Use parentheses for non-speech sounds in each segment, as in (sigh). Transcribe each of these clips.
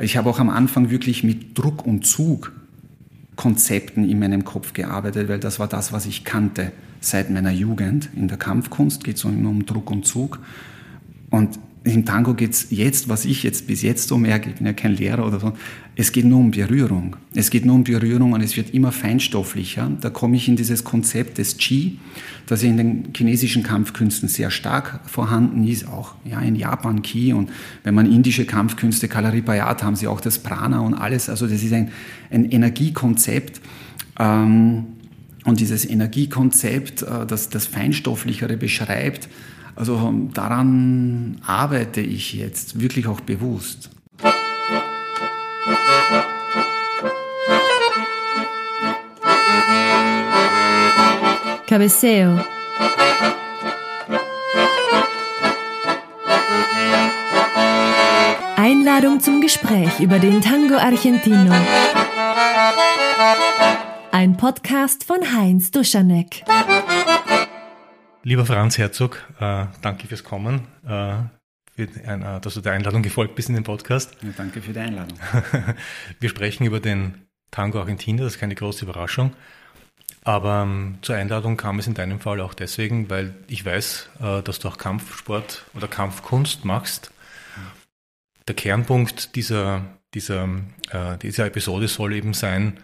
Ich habe auch am Anfang wirklich mit Druck und Zug Konzepten in meinem Kopf gearbeitet, weil das war das, was ich kannte seit meiner Jugend. In der Kampfkunst geht es immer um Druck und Zug. Und im Tango geht es jetzt, was ich jetzt bis jetzt so merke, ich bin ja kein Lehrer oder so, es geht nur um Berührung. Es geht nur um Berührung und es wird immer feinstofflicher. Da komme ich in dieses Konzept des Qi, das in den chinesischen Kampfkünsten sehr stark vorhanden ist, auch ja, in Japan Qi und wenn man indische Kampfkünste, Kalaripayat, haben sie auch das Prana und alles. Also das ist ein, ein Energiekonzept. Ähm, und dieses Energiekonzept, äh, das das Feinstofflichere beschreibt, also daran arbeite ich jetzt wirklich auch bewusst. Cabeceo. Einladung zum Gespräch über den Tango Argentino. Ein Podcast von Heinz Duschanek. Lieber Franz Herzog, äh, danke fürs Kommen, äh, für äh, dass du der Einladung gefolgt bist in den Podcast. Ja, danke für die Einladung. (laughs) Wir sprechen über den Tango Argentina, das ist keine große Überraschung. Aber ähm, zur Einladung kam es in deinem Fall auch deswegen, weil ich weiß, dass du auch Kampfsport oder Kampfkunst machst. Der Kernpunkt dieser, dieser, dieser Episode soll eben sein,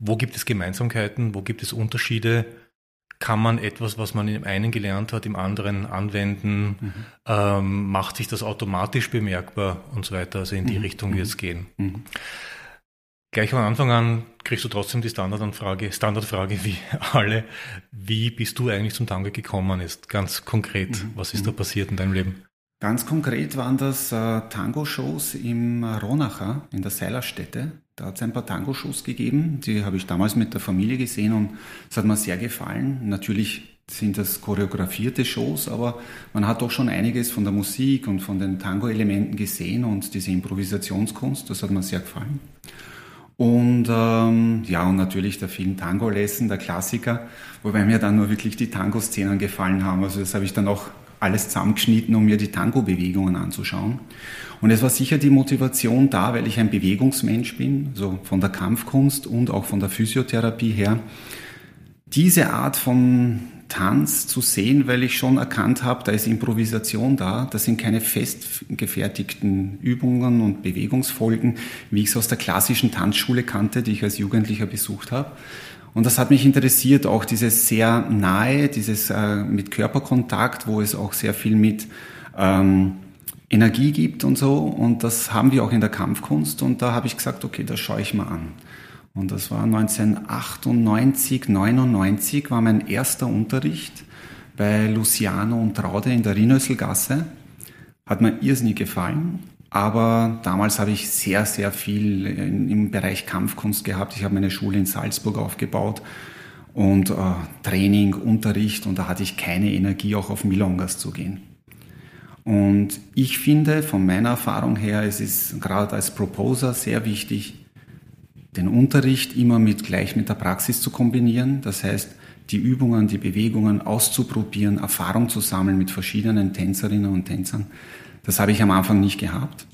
wo gibt es Gemeinsamkeiten, wo gibt es Unterschiede, kann man etwas, was man im einen gelernt hat, im anderen anwenden, mhm. ähm, macht sich das automatisch bemerkbar und so weiter. Also in die mhm. Richtung wird es mhm. gehen. Mhm. Gleich von Anfang an kriegst du trotzdem die Standardfrage, Standardfrage wie (laughs) alle, wie bist du eigentlich zum Tango gekommen ist? Ganz konkret, mhm. was ist da mhm. passiert in deinem Leben? Ganz konkret waren das äh, Tango-Shows im Ronacher, in der Seilerstätte. Da hat es ein paar Tango-Shows gegeben, die habe ich damals mit der Familie gesehen und es hat mir sehr gefallen. Natürlich sind das choreografierte Shows, aber man hat doch schon einiges von der Musik und von den Tango-Elementen gesehen und diese Improvisationskunst, das hat mir sehr gefallen. Und ähm, ja, und natürlich der Film Tango-Lesson, der Klassiker, wobei mir dann nur wirklich die Tango-Szenen gefallen haben. Also das habe ich dann auch alles zusammengeschnitten, um mir die Tango-Bewegungen anzuschauen. Und es war sicher die Motivation da, weil ich ein Bewegungsmensch bin, so von der Kampfkunst und auch von der Physiotherapie her, diese Art von Tanz zu sehen, weil ich schon erkannt habe, da ist Improvisation da, das sind keine festgefertigten Übungen und Bewegungsfolgen, wie ich es aus der klassischen Tanzschule kannte, die ich als Jugendlicher besucht habe. Und das hat mich interessiert, auch dieses sehr nahe, dieses äh, mit Körperkontakt, wo es auch sehr viel mit ähm, Energie gibt und so. Und das haben wir auch in der Kampfkunst. Und da habe ich gesagt, okay, das schaue ich mal an. Und das war 1998, 99 war mein erster Unterricht bei Luciano und Traude in der Rienösselgasse. Hat mir irrsinnig gefallen. Aber damals habe ich sehr, sehr viel im Bereich Kampfkunst gehabt. Ich habe meine Schule in Salzburg aufgebaut und äh, Training, Unterricht und da hatte ich keine Energie, auch auf Milongas zu gehen. Und ich finde von meiner Erfahrung her, es ist gerade als Proposer sehr wichtig, den Unterricht immer mit gleich mit der Praxis zu kombinieren. Das heißt, die Übungen, die Bewegungen auszuprobieren, Erfahrung zu sammeln mit verschiedenen Tänzerinnen und Tänzern. Das habe ich am Anfang nicht gehabt.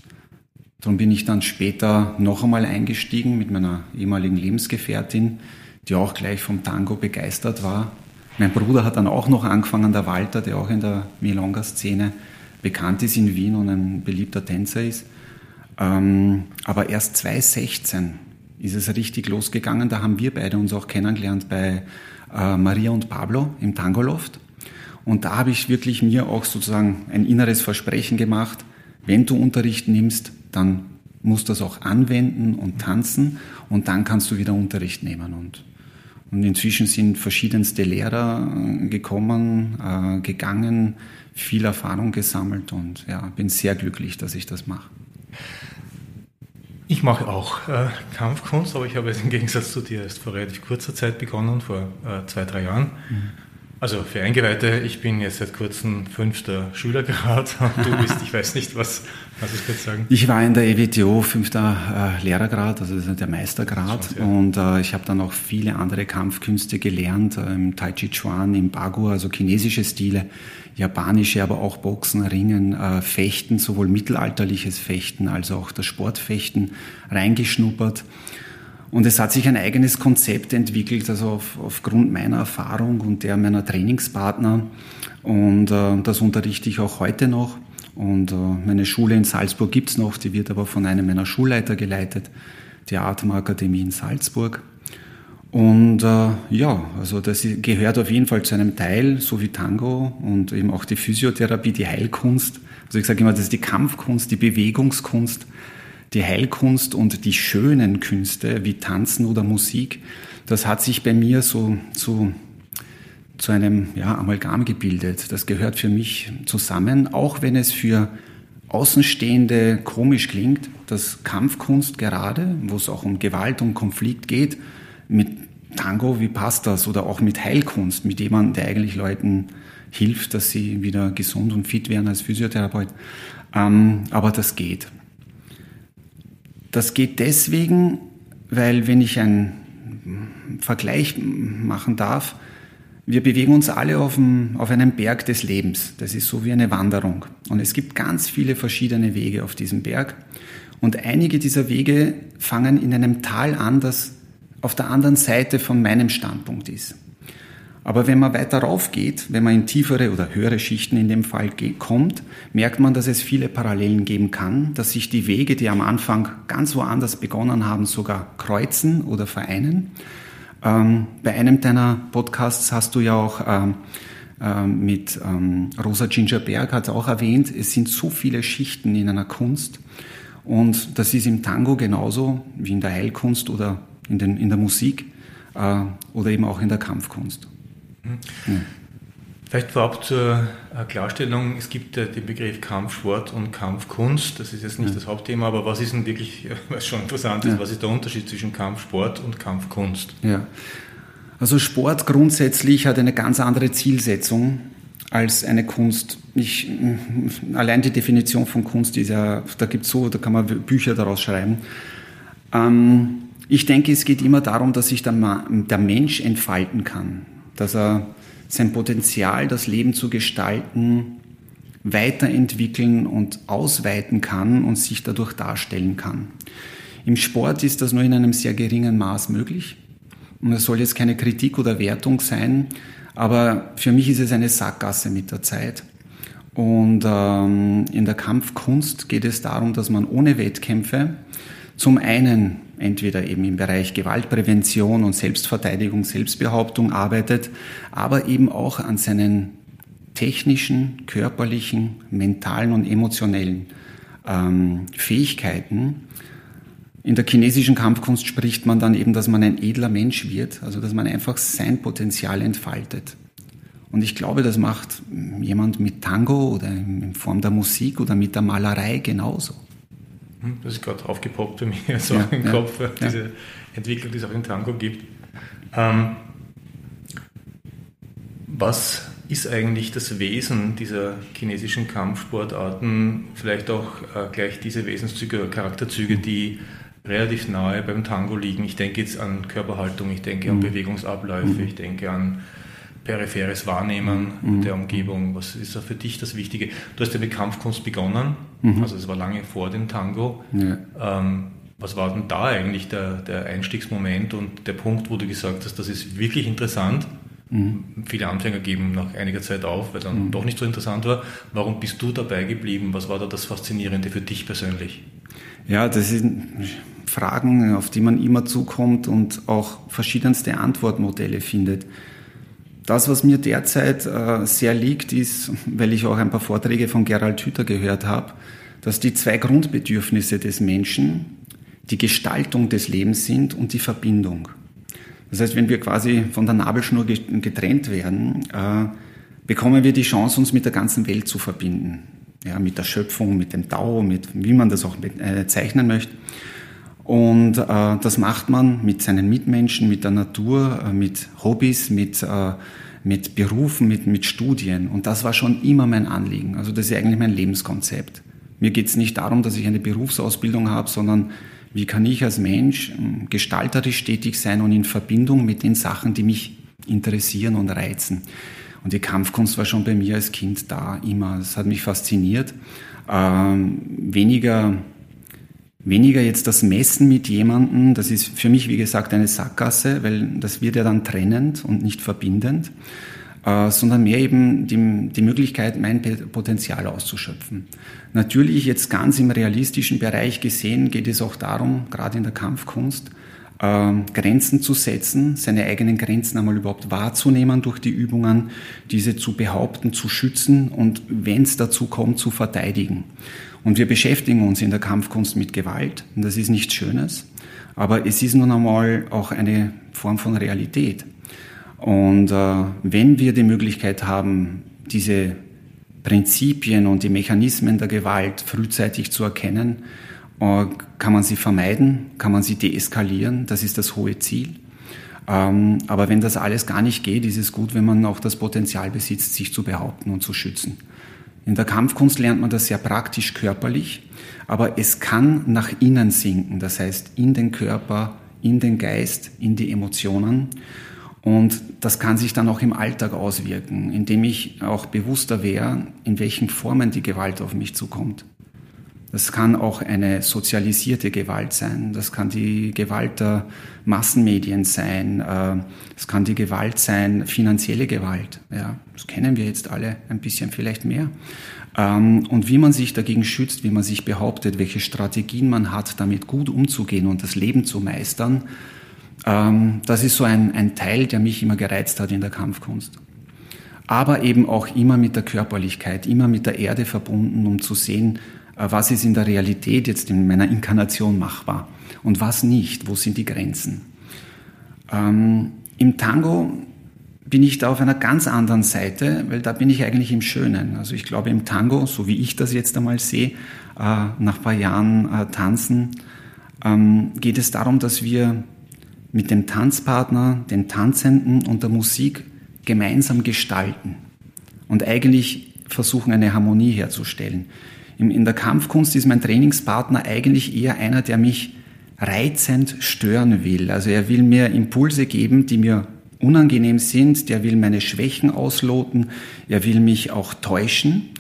Darum bin ich dann später noch einmal eingestiegen mit meiner ehemaligen Lebensgefährtin, die auch gleich vom Tango begeistert war. Mein Bruder hat dann auch noch angefangen, der Walter, der auch in der Milonga-Szene bekannt ist in Wien und ein beliebter Tänzer ist. Ähm, aber erst 2016 ist es richtig losgegangen. Da haben wir beide uns auch kennengelernt bei äh, Maria und Pablo im Tangoloft. Und da habe ich wirklich mir auch sozusagen ein inneres Versprechen gemacht, wenn du Unterricht nimmst, dann musst du das auch anwenden und tanzen und dann kannst du wieder Unterricht nehmen. Und, und inzwischen sind verschiedenste Lehrer äh, gekommen, äh, gegangen, viel Erfahrung gesammelt und ja, bin sehr glücklich, dass ich das mache. Ich mache auch äh, Kampfkunst, aber ich habe es im Gegensatz zu dir erst vor relativ kurzer Zeit begonnen, vor äh, zwei, drei Jahren. Mhm. Also für Eingeweihte, ich bin jetzt seit kurzem fünfter Schülergrad und (laughs) du bist, ich weiß nicht, was, was ich kurz sagen. Ich war in der EWTO fünfter äh, Lehrergrad, also das ist der Meistergrad ja. und äh, ich habe dann auch viele andere Kampfkünste gelernt, äh, im Tai Chi Chuan, im Bagu, also chinesische Stile, japanische, aber auch Boxen, Ringen, äh, Fechten, sowohl mittelalterliches Fechten als auch das Sportfechten reingeschnuppert. Und es hat sich ein eigenes Konzept entwickelt, also auf, aufgrund meiner Erfahrung und der meiner Trainingspartner. Und äh, das unterrichte ich auch heute noch. Und äh, meine Schule in Salzburg gibt's noch, die wird aber von einem meiner Schulleiter geleitet, die Atemakademie in Salzburg. Und äh, ja, also das gehört auf jeden Fall zu einem Teil, so wie Tango und eben auch die Physiotherapie, die Heilkunst. Also ich sage immer, das ist die Kampfkunst, die Bewegungskunst die Heilkunst und die schönen Künste wie Tanzen oder Musik, das hat sich bei mir so zu, zu einem ja, Amalgam gebildet. Das gehört für mich zusammen, auch wenn es für Außenstehende komisch klingt, dass Kampfkunst gerade, wo es auch um Gewalt und Konflikt geht, mit Tango, wie passt das? Oder auch mit Heilkunst, mit jemandem, der eigentlich Leuten hilft, dass sie wieder gesund und fit werden als Physiotherapeut. Ähm, aber das geht. Das geht deswegen, weil wenn ich einen Vergleich machen darf, wir bewegen uns alle auf, dem, auf einem Berg des Lebens. Das ist so wie eine Wanderung. Und es gibt ganz viele verschiedene Wege auf diesem Berg. Und einige dieser Wege fangen in einem Tal an, das auf der anderen Seite von meinem Standpunkt ist. Aber wenn man weiter rauf geht, wenn man in tiefere oder höhere Schichten in dem Fall kommt, merkt man, dass es viele Parallelen geben kann, dass sich die Wege, die am Anfang ganz woanders begonnen haben, sogar kreuzen oder vereinen. Ähm, bei einem deiner Podcasts hast du ja auch ähm, ähm, mit ähm, Rosa Gingerberg hat auch erwähnt, es sind so viele Schichten in einer Kunst. Und das ist im Tango genauso wie in der Heilkunst oder in, den, in der Musik äh, oder eben auch in der Kampfkunst. Mhm. Vielleicht vorab zur äh, Klarstellung, es gibt äh, den Begriff Kampfsport und Kampfkunst, das ist jetzt nicht ja. das Hauptthema, aber was ist denn wirklich, (laughs) was schon interessant ist, ja. was ist der Unterschied zwischen Kampfsport und Kampfkunst? Ja, also Sport grundsätzlich hat eine ganz andere Zielsetzung als eine Kunst. Ich, allein die Definition von Kunst ist ja, da gibt es so, da kann man Bücher daraus schreiben. Ähm, ich denke, es geht immer darum, dass sich der, der Mensch entfalten kann dass er sein Potenzial, das Leben zu gestalten, weiterentwickeln und ausweiten kann und sich dadurch darstellen kann. Im Sport ist das nur in einem sehr geringen Maß möglich. Und es soll jetzt keine Kritik oder Wertung sein, aber für mich ist es eine Sackgasse mit der Zeit. Und ähm, in der Kampfkunst geht es darum, dass man ohne Wettkämpfe zum einen entweder eben im Bereich Gewaltprävention und Selbstverteidigung, Selbstbehauptung arbeitet, aber eben auch an seinen technischen, körperlichen, mentalen und emotionellen ähm, Fähigkeiten. In der chinesischen Kampfkunst spricht man dann eben, dass man ein edler Mensch wird, also dass man einfach sein Potenzial entfaltet. Und ich glaube, das macht jemand mit Tango oder in Form der Musik oder mit der Malerei genauso. Hm, das ist gerade aufgepoppt bei mir (laughs) so ja, im ja, Kopf, diese ja. Entwicklung, die es auch in Tango gibt. Ähm, was ist eigentlich das Wesen dieser chinesischen Kampfsportarten? Vielleicht auch äh, gleich diese Wesenszüge oder Charakterzüge, die relativ nahe beim Tango liegen. Ich denke jetzt an Körperhaltung, ich denke an mhm. Bewegungsabläufe, mhm. ich denke an peripheres Wahrnehmen mhm. der Umgebung. Was ist da für dich das Wichtige? Du hast ja mit Kampfkunst begonnen, mhm. also es war lange vor dem Tango. Ja. Ähm, was war denn da eigentlich der, der Einstiegsmoment und der Punkt, wo du gesagt hast, das ist wirklich interessant? Mhm. Viele Anfänger geben nach einiger Zeit auf, weil dann mhm. doch nicht so interessant war. Warum bist du dabei geblieben? Was war da das Faszinierende für dich persönlich? Ja, das sind Fragen, auf die man immer zukommt und auch verschiedenste Antwortmodelle findet. Das, was mir derzeit äh, sehr liegt, ist, weil ich auch ein paar Vorträge von Gerald Hüther gehört habe, dass die zwei Grundbedürfnisse des Menschen die Gestaltung des Lebens sind und die Verbindung. Das heißt, wenn wir quasi von der Nabelschnur getrennt werden, äh, bekommen wir die Chance, uns mit der ganzen Welt zu verbinden. Ja, mit der Schöpfung, mit dem Tao, mit wie man das auch äh, zeichnen möchte. Und äh, das macht man mit seinen Mitmenschen, mit der Natur, äh, mit Hobbys, mit, äh, mit Berufen, mit, mit Studien. Und das war schon immer mein Anliegen. Also das ist eigentlich mein Lebenskonzept. Mir geht es nicht darum, dass ich eine Berufsausbildung habe, sondern wie kann ich als Mensch ähm, gestalterisch tätig sein und in Verbindung mit den Sachen, die mich interessieren und reizen. Und die Kampfkunst war schon bei mir als Kind da, immer. Es hat mich fasziniert. Ähm, weniger, weniger jetzt das Messen mit jemandem, das ist für mich, wie gesagt, eine Sackgasse, weil das wird ja dann trennend und nicht verbindend, äh, sondern mehr eben die, die Möglichkeit, mein Potenzial auszuschöpfen. Natürlich jetzt ganz im realistischen Bereich gesehen geht es auch darum, gerade in der Kampfkunst, äh, Grenzen zu setzen, seine eigenen Grenzen einmal überhaupt wahrzunehmen durch die Übungen, diese zu behaupten, zu schützen und wenn es dazu kommt, zu verteidigen. Und wir beschäftigen uns in der Kampfkunst mit Gewalt und das ist nichts Schönes, aber es ist nun einmal auch eine Form von Realität. Und äh, wenn wir die Möglichkeit haben, diese Prinzipien und die Mechanismen der Gewalt frühzeitig zu erkennen, äh, kann man sie vermeiden, kann man sie deeskalieren, das ist das hohe Ziel. Ähm, aber wenn das alles gar nicht geht, ist es gut, wenn man auch das Potenzial besitzt, sich zu behaupten und zu schützen. In der Kampfkunst lernt man das sehr praktisch körperlich, aber es kann nach innen sinken, das heißt in den Körper, in den Geist, in die Emotionen. Und das kann sich dann auch im Alltag auswirken, indem ich auch bewusster wäre, in welchen Formen die Gewalt auf mich zukommt. Das kann auch eine sozialisierte Gewalt sein. Das kann die Gewalt der Massenmedien sein. Es äh, kann die Gewalt sein, finanzielle Gewalt. Ja, das kennen wir jetzt alle ein bisschen vielleicht mehr. Ähm, und wie man sich dagegen schützt, wie man sich behauptet, welche Strategien man hat, damit gut umzugehen und das Leben zu meistern, ähm, das ist so ein, ein Teil, der mich immer gereizt hat in der Kampfkunst aber eben auch immer mit der Körperlichkeit, immer mit der Erde verbunden, um zu sehen, was ist in der Realität jetzt in meiner Inkarnation machbar und was nicht, wo sind die Grenzen. Ähm, Im Tango bin ich da auf einer ganz anderen Seite, weil da bin ich eigentlich im Schönen. Also ich glaube im Tango, so wie ich das jetzt einmal sehe, äh, nach ein paar Jahren äh, tanzen, ähm, geht es darum, dass wir mit dem Tanzpartner, den Tanzenden und der Musik gemeinsam gestalten und eigentlich versuchen, eine Harmonie herzustellen. In der Kampfkunst ist mein Trainingspartner eigentlich eher einer, der mich reizend stören will. Also er will mir Impulse geben, die mir unangenehm sind, der will meine Schwächen ausloten, er will mich auch täuschen.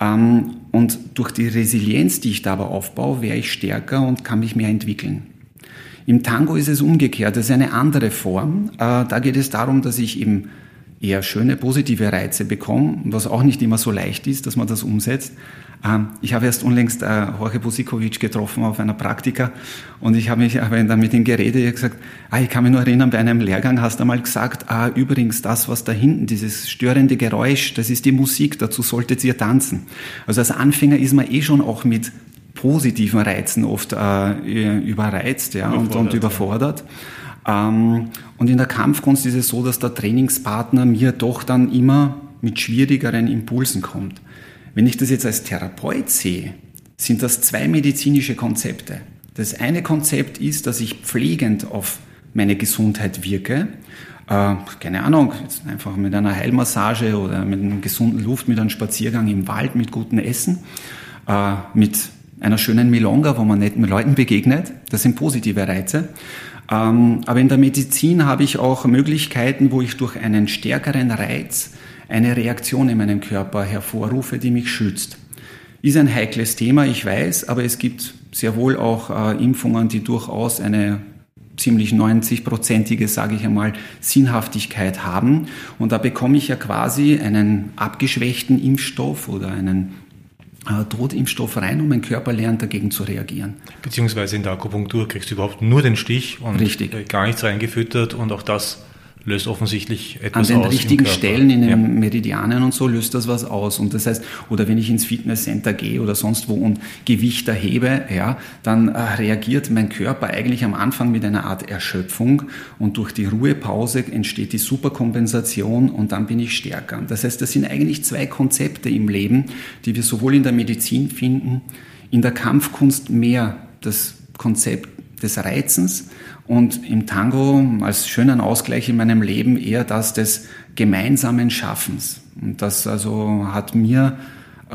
Ähm, und durch die Resilienz, die ich dabei aufbaue, wäre ich stärker und kann mich mehr entwickeln. Im Tango ist es umgekehrt, das ist eine andere Form. Äh, da geht es darum, dass ich eben eher schöne, positive Reize bekomme, was auch nicht immer so leicht ist, dass man das umsetzt. Ähm, ich habe erst unlängst äh, Jorge Busikovic getroffen auf einer Praktika und ich habe mich dann mit ihm geredet. Gesagt, ah, ich kann mich nur erinnern, bei einem Lehrgang hast du einmal gesagt, ah, übrigens, das, was da hinten, dieses störende Geräusch, das ist die Musik, dazu solltet ihr tanzen. Also als Anfänger ist man eh schon auch mit positiven Reizen oft äh, überreizt ja, und, und überfordert. Ähm, und in der Kampfkunst ist es so, dass der Trainingspartner mir doch dann immer mit schwierigeren Impulsen kommt. Wenn ich das jetzt als Therapeut sehe, sind das zwei medizinische Konzepte. Das eine Konzept ist, dass ich pflegend auf meine Gesundheit wirke. Äh, keine Ahnung, einfach mit einer Heilmassage oder mit einer gesunden Luft, mit einem Spaziergang im Wald, mit gutem Essen, äh, mit einer schönen Milonga, wo man netten Leuten begegnet. Das sind positive Reize. Ähm, aber in der Medizin habe ich auch Möglichkeiten, wo ich durch einen stärkeren Reiz eine Reaktion in meinem Körper hervorrufe, die mich schützt. Ist ein heikles Thema, ich weiß, aber es gibt sehr wohl auch äh, Impfungen, die durchaus eine ziemlich 90-prozentige, sage ich einmal, Sinnhaftigkeit haben. Und da bekomme ich ja quasi einen abgeschwächten Impfstoff oder einen äh, Totimpfstoff rein und mein Körper lernt dagegen zu reagieren. Beziehungsweise in der Akupunktur kriegst du überhaupt nur den Stich und Richtig. gar nichts reingefüttert und auch das löst offensichtlich etwas aus. An den richtigen Stellen in den ja. Meridianen und so löst das was aus. Und das heißt, oder wenn ich ins Fitnesscenter gehe oder sonst wo und Gewicht erhebe, ja, dann äh, reagiert mein Körper eigentlich am Anfang mit einer Art Erschöpfung und durch die Ruhepause entsteht die Superkompensation und dann bin ich stärker. Das heißt, das sind eigentlich zwei Konzepte im Leben, die wir sowohl in der Medizin finden, in der Kampfkunst mehr das Konzept des Reizens und im Tango als schönen Ausgleich in meinem Leben eher das des gemeinsamen Schaffens. Und das also hat mir äh,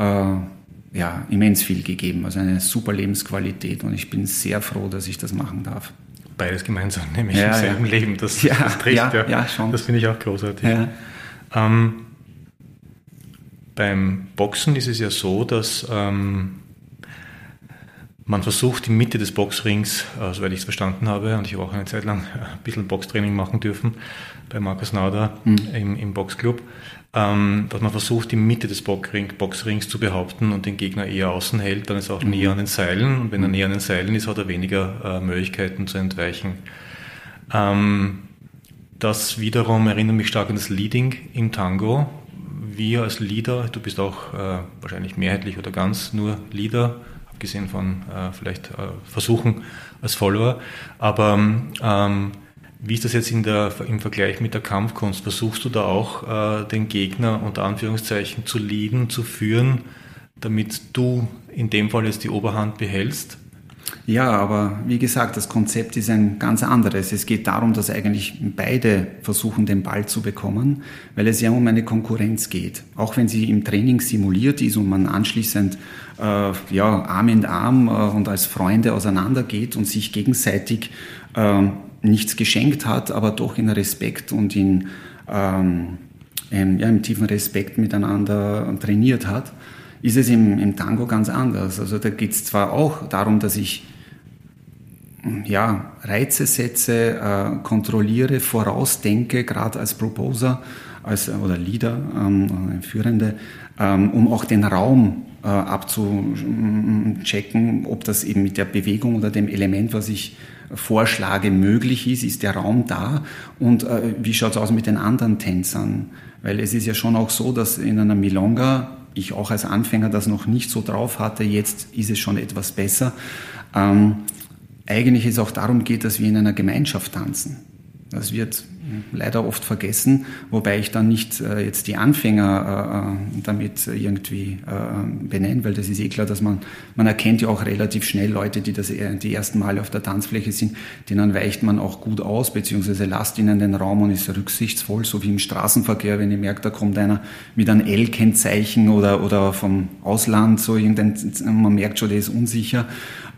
ja, immens viel gegeben, also eine super Lebensqualität und ich bin sehr froh, dass ich das machen darf. Beides gemeinsam, nämlich ja, im selben ja. Leben, das, ja, das trifft ja, ja. ja schon. Das finde ich auch großartig. Ähm, beim Boxen ist es ja so, dass ähm, man versucht, die Mitte des Boxrings, äh, soweit ich es verstanden habe, und ich habe auch eine Zeit lang ein bisschen Boxtraining machen dürfen bei Markus Nauder mhm. im, im Boxclub, ähm, dass man versucht, die Mitte des Boxring, Boxrings zu behaupten und den Gegner eher außen hält, dann ist er auch mhm. näher an den Seilen und wenn er näher an den Seilen ist, hat er weniger äh, Möglichkeiten zu entweichen. Ähm, das wiederum erinnert mich stark an das Leading im Tango. Wir als Leader, du bist auch äh, wahrscheinlich mehrheitlich oder ganz nur Leader, abgesehen von äh, vielleicht äh, Versuchen als Follower. Aber ähm, wie ist das jetzt der, im Vergleich mit der Kampfkunst? Versuchst du da auch äh, den Gegner unter Anführungszeichen zu leaden, zu führen, damit du in dem Fall jetzt die Oberhand behältst? Ja, aber wie gesagt, das Konzept ist ein ganz anderes. Es geht darum, dass eigentlich beide versuchen, den Ball zu bekommen, weil es ja um eine Konkurrenz geht. Auch wenn sie im Training simuliert ist und man anschließend äh, ja, Arm in Arm äh, und als Freunde auseinandergeht und sich gegenseitig äh, nichts geschenkt hat, aber doch in Respekt und in, ähm, in, ja, im tiefen Respekt miteinander trainiert hat, ist es im, im Tango ganz anders. Also da geht es zwar auch darum, dass ich ja, Reize setze, äh, kontrolliere, vorausdenke, gerade als Proposer als, oder Leader, ähm, Führende, ähm, um auch den Raum äh, abzuchecken, ob das eben mit der Bewegung oder dem Element, was ich vorschlage, möglich ist, ist der Raum da und äh, wie schaut es aus mit den anderen Tänzern? Weil es ist ja schon auch so, dass in einer Milonga ich auch als Anfänger das noch nicht so drauf hatte, jetzt ist es schon etwas besser. Ähm, eigentlich es auch darum geht, dass wir in einer Gemeinschaft tanzen. Das wird leider oft vergessen, wobei ich dann nicht äh, jetzt die Anfänger äh, äh damit irgendwie äh, benenne, weil das ist eh klar, dass man, man erkennt ja auch relativ schnell Leute, die das die ersten Male auf der Tanzfläche sind, denen weicht man auch gut aus, beziehungsweise lasst ihnen den Raum und ist rücksichtsvoll, so wie im Straßenverkehr, wenn ihr merkt, da kommt einer mit einem L-Kennzeichen oder, oder vom Ausland, so irgendein, man merkt schon, der ist unsicher.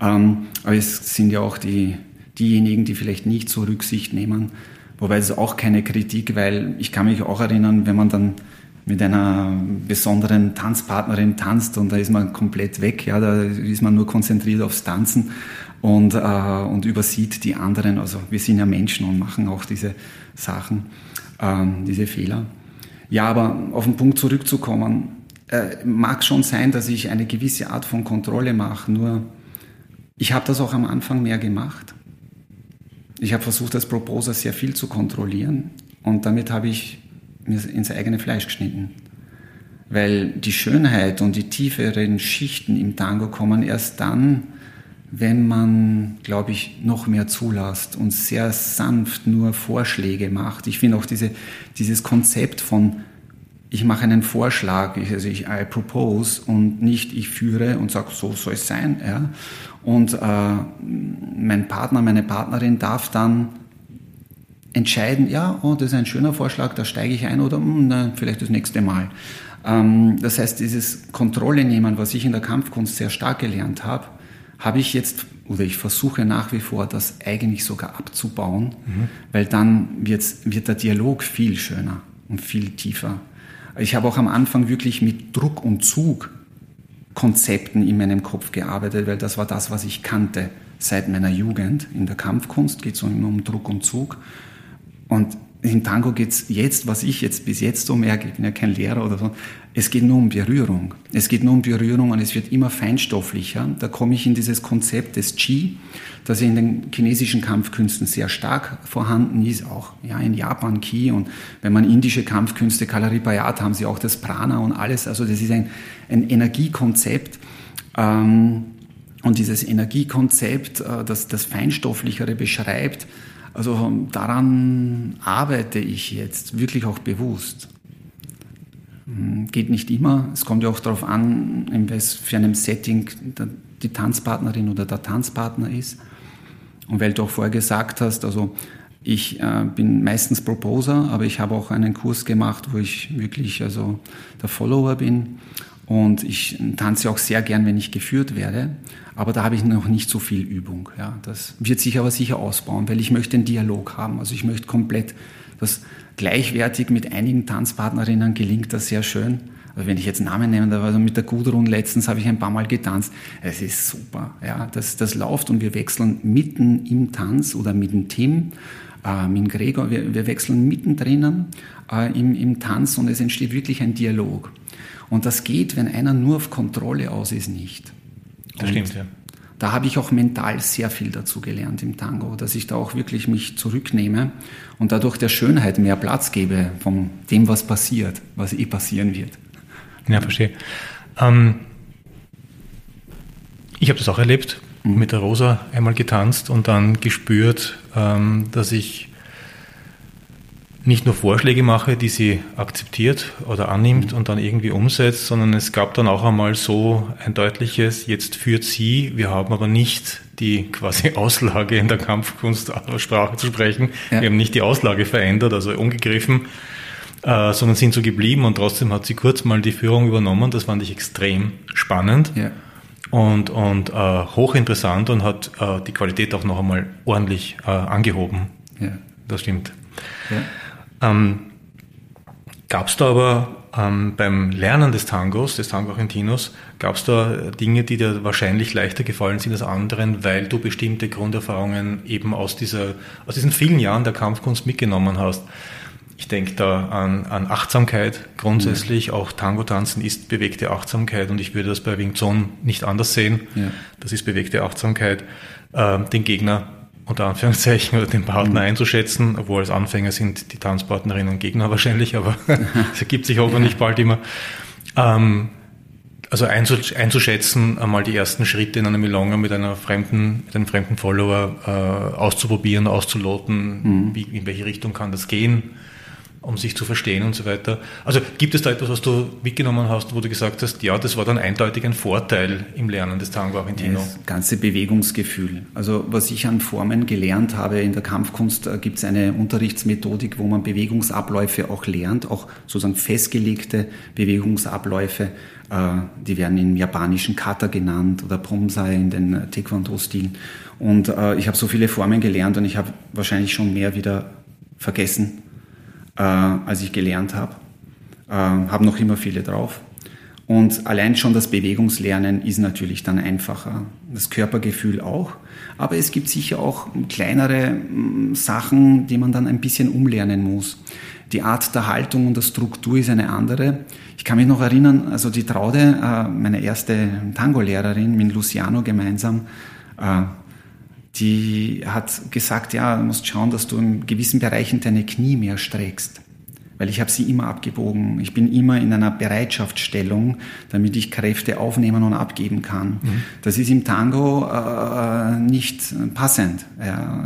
Ähm, aber es sind ja auch die, diejenigen, die vielleicht nicht so Rücksicht nehmen, Wobei es auch keine Kritik, weil ich kann mich auch erinnern, wenn man dann mit einer besonderen Tanzpartnerin tanzt und da ist man komplett weg, ja, da ist man nur konzentriert aufs Tanzen und, äh, und übersieht die anderen. Also wir sind ja Menschen und machen auch diese Sachen, ähm, diese Fehler. Ja, aber auf den Punkt zurückzukommen, äh, mag schon sein, dass ich eine gewisse Art von Kontrolle mache, nur ich habe das auch am Anfang mehr gemacht. Ich habe versucht, als Proposer sehr viel zu kontrollieren und damit habe ich mir ins eigene Fleisch geschnitten. Weil die Schönheit und die tieferen Schichten im Tango kommen erst dann, wenn man, glaube ich, noch mehr zulässt und sehr sanft nur Vorschläge macht. Ich finde auch diese, dieses Konzept von ich mache einen Vorschlag, ich, also ich I propose und nicht ich führe und sage, so soll es sein. Ja? Und äh, mein Partner, meine Partnerin darf dann entscheiden, ja, oh, das ist ein schöner Vorschlag, da steige ich ein oder mh, hm, na, vielleicht das nächste Mal. Ähm, das heißt, dieses Kontrolle nehmen, was ich in der Kampfkunst sehr stark gelernt habe, habe ich jetzt oder ich versuche nach wie vor, das eigentlich sogar abzubauen, mhm. weil dann wird der Dialog viel schöner und viel tiefer. Ich habe auch am Anfang wirklich mit Druck und Zug Konzepten in meinem Kopf gearbeitet, weil das war das, was ich kannte seit meiner Jugend. In der Kampfkunst geht es immer um Druck und Zug. Und im Tango geht es jetzt, was ich jetzt bis jetzt so merke, ich bin ja kein Lehrer oder so, es geht nur um Berührung. Es geht nur um Berührung und es wird immer feinstofflicher. Da komme ich in dieses Konzept des Qi, das in den chinesischen Kampfkünsten sehr stark vorhanden ist, auch ja, in Japan Qi und wenn man indische Kampfkünste, Kalaripayat, haben sie auch das Prana und alles. Also das ist ein, ein Energiekonzept. Ähm, und dieses Energiekonzept, äh, das das Feinstofflichere beschreibt, also daran arbeite ich jetzt wirklich auch bewusst. Hm, geht nicht immer. Es kommt ja auch darauf an, in was für einem Setting die Tanzpartnerin oder der Tanzpartner ist. Und weil du auch vorher gesagt hast, also ich äh, bin meistens Proposer, aber ich habe auch einen Kurs gemacht, wo ich wirklich also der Follower bin. Und ich tanze auch sehr gern, wenn ich geführt werde. Aber da habe ich noch nicht so viel Übung. Ja, das wird sich aber sicher ausbauen, weil ich möchte einen Dialog haben. Also ich möchte komplett das gleichwertig mit einigen Tanzpartnerinnen gelingt das sehr schön. Also wenn ich jetzt Namen nehme, da war also mit der Gudrun letztens habe ich ein paar Mal getanzt. Es ist super. Ja, das, das läuft und wir wechseln mitten im Tanz oder mit dem Team äh, mit Gregor, wir, wir wechseln mittendrin äh, im, im Tanz und es entsteht wirklich ein Dialog. Und das geht, wenn einer nur auf Kontrolle aus ist, nicht. Das stimmt, ja. Da habe ich auch mental sehr viel dazu gelernt im Tango, dass ich da auch wirklich mich zurücknehme und dadurch der Schönheit mehr Platz gebe von dem, was passiert, was eh passieren wird. Ja, verstehe. Ähm, ich habe das auch erlebt mhm. mit der Rosa einmal getanzt und dann gespürt, ähm, dass ich nicht nur Vorschläge mache, die sie akzeptiert oder annimmt und dann irgendwie umsetzt, sondern es gab dann auch einmal so ein deutliches, jetzt führt sie, wir haben aber nicht die quasi Auslage in der Kampfkunstsprache zu sprechen, ja. wir haben nicht die Auslage verändert, also umgegriffen, äh, sondern sind so geblieben und trotzdem hat sie kurz mal die Führung übernommen, das fand ich extrem spannend. Ja und, und äh, hochinteressant und hat äh, die Qualität auch noch einmal ordentlich äh, angehoben. Ja. Das stimmt. Ja. Ähm, gab es da aber ähm, beim Lernen des Tangos, des Tango Argentinos, gab es da Dinge, die dir wahrscheinlich leichter gefallen sind als anderen, weil du bestimmte Grunderfahrungen eben aus, dieser, aus diesen vielen Jahren der Kampfkunst mitgenommen hast? Ich denke da an, an Achtsamkeit grundsätzlich. Ja. Auch Tango-Tanzen ist bewegte Achtsamkeit und ich würde das bei Wing Chun nicht anders sehen. Ja. Das ist bewegte Achtsamkeit. Äh, den Gegner unter Anführungszeichen oder den Partner mhm. einzuschätzen, obwohl als Anfänger sind die Tanzpartnerinnen Gegner wahrscheinlich, aber (laughs) es ergibt sich hoffentlich bald immer. Ähm, also einzuschätzen, einmal die ersten Schritte in einer Milonga mit einer fremden, mit einem fremden Follower äh, auszuprobieren, auszuloten, mhm. wie, in welche Richtung kann das gehen um sich zu verstehen und so weiter. Also gibt es da etwas, was du mitgenommen hast, wo du gesagt hast, ja, das war dann eindeutig ein Vorteil im Lernen des Tango Argentino? Das ganze Bewegungsgefühl. Also was ich an Formen gelernt habe in der Kampfkunst, äh, gibt es eine Unterrichtsmethodik, wo man Bewegungsabläufe auch lernt, auch sozusagen festgelegte Bewegungsabläufe. Äh, die werden im japanischen Kata genannt oder Promsai in den äh, Taekwondo-Stilen. Und ich habe so viele Formen gelernt und ich habe wahrscheinlich schon mehr wieder vergessen äh, als ich gelernt habe. Äh, habe noch immer viele drauf. Und allein schon das Bewegungslernen ist natürlich dann einfacher. Das Körpergefühl auch. Aber es gibt sicher auch kleinere mm, Sachen, die man dann ein bisschen umlernen muss. Die Art der Haltung und der Struktur ist eine andere. Ich kann mich noch erinnern, also die Traude, äh, meine erste Tango-Lehrerin mit Luciano gemeinsam, äh, die hat gesagt, ja, du musst schauen, dass du in gewissen Bereichen deine Knie mehr streckst. Weil ich habe sie immer abgebogen. Ich bin immer in einer Bereitschaftsstellung, damit ich Kräfte aufnehmen und abgeben kann. Mhm. Das ist im Tango äh, nicht passend. Ja,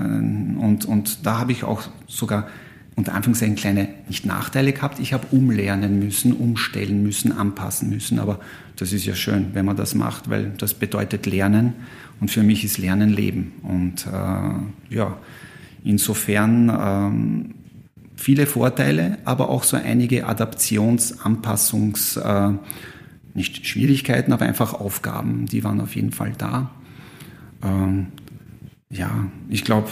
und, und da habe ich auch sogar unter Anführungszeichen kleine, nicht Nachteile gehabt. Ich habe umlernen müssen, umstellen müssen, anpassen müssen. Aber das ist ja schön, wenn man das macht, weil das bedeutet Lernen. Und für mich ist Lernen Leben. Und äh, ja, insofern ähm, viele Vorteile, aber auch so einige Adaptions-, Anpassungs-, äh, nicht Schwierigkeiten, aber einfach Aufgaben, die waren auf jeden Fall da. Ähm, ja, ich glaube,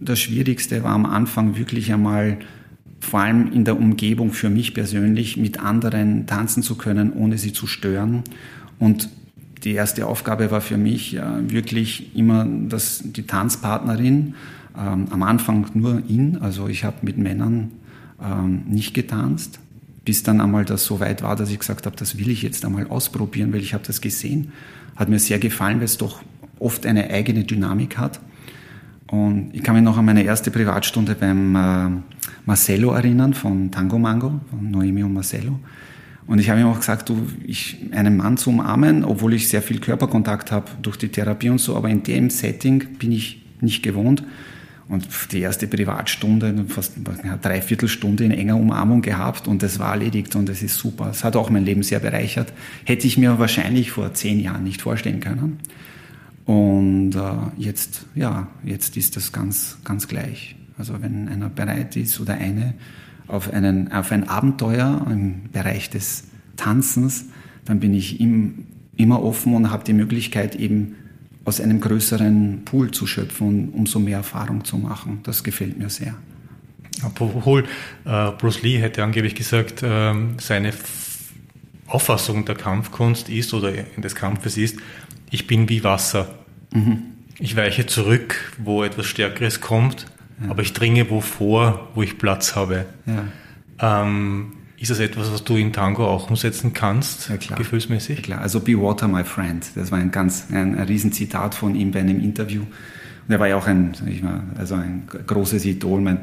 das Schwierigste war am Anfang wirklich einmal, vor allem in der Umgebung für mich persönlich, mit anderen tanzen zu können, ohne sie zu stören. Und die erste Aufgabe war für mich äh, wirklich immer dass die Tanzpartnerin, ähm, am Anfang nur in, also ich habe mit Männern ähm, nicht getanzt, bis dann einmal das so weit war, dass ich gesagt habe, das will ich jetzt einmal ausprobieren, weil ich habe das gesehen, hat mir sehr gefallen, weil es doch oft eine eigene Dynamik hat. Und ich kann mich noch an meine erste Privatstunde beim äh, Marcello erinnern, von Tango Mango, von Noemi und Marcello. Und ich habe ihm auch gesagt, du, ich, einen Mann zu umarmen, obwohl ich sehr viel Körperkontakt habe durch die Therapie und so, aber in dem Setting bin ich nicht gewohnt. Und die erste Privatstunde, fast eine Dreiviertelstunde in enger Umarmung gehabt und das war erledigt und es ist super. Es hat auch mein Leben sehr bereichert. Hätte ich mir wahrscheinlich vor zehn Jahren nicht vorstellen können. Und äh, jetzt, ja, jetzt ist das ganz, ganz gleich. Also wenn einer bereit ist oder eine auf, einen, auf ein Abenteuer im Bereich des Tanzens, dann bin ich im, immer offen und habe die Möglichkeit eben aus einem größeren Pool zu schöpfen und umso mehr Erfahrung zu machen. Das gefällt mir sehr. Obwohl äh, Bruce Lee hätte angeblich gesagt, äh, seine Auffassung der Kampfkunst ist oder des Kampfes ist, ich bin wie Wasser. Mhm. Ich weiche zurück, wo etwas Stärkeres kommt, ja. aber ich dringe wo vor, wo ich Platz habe. Ja. Ähm, ist das etwas, was du in Tango auch umsetzen kannst, ja, klar. gefühlsmäßig? Ja, klar. Also Be Water, my friend. Das war ein ganz ein, ein Riesenzitat von ihm bei einem Interview. Und er war ja auch ein, ich mal, also ein großes Idol. Mein,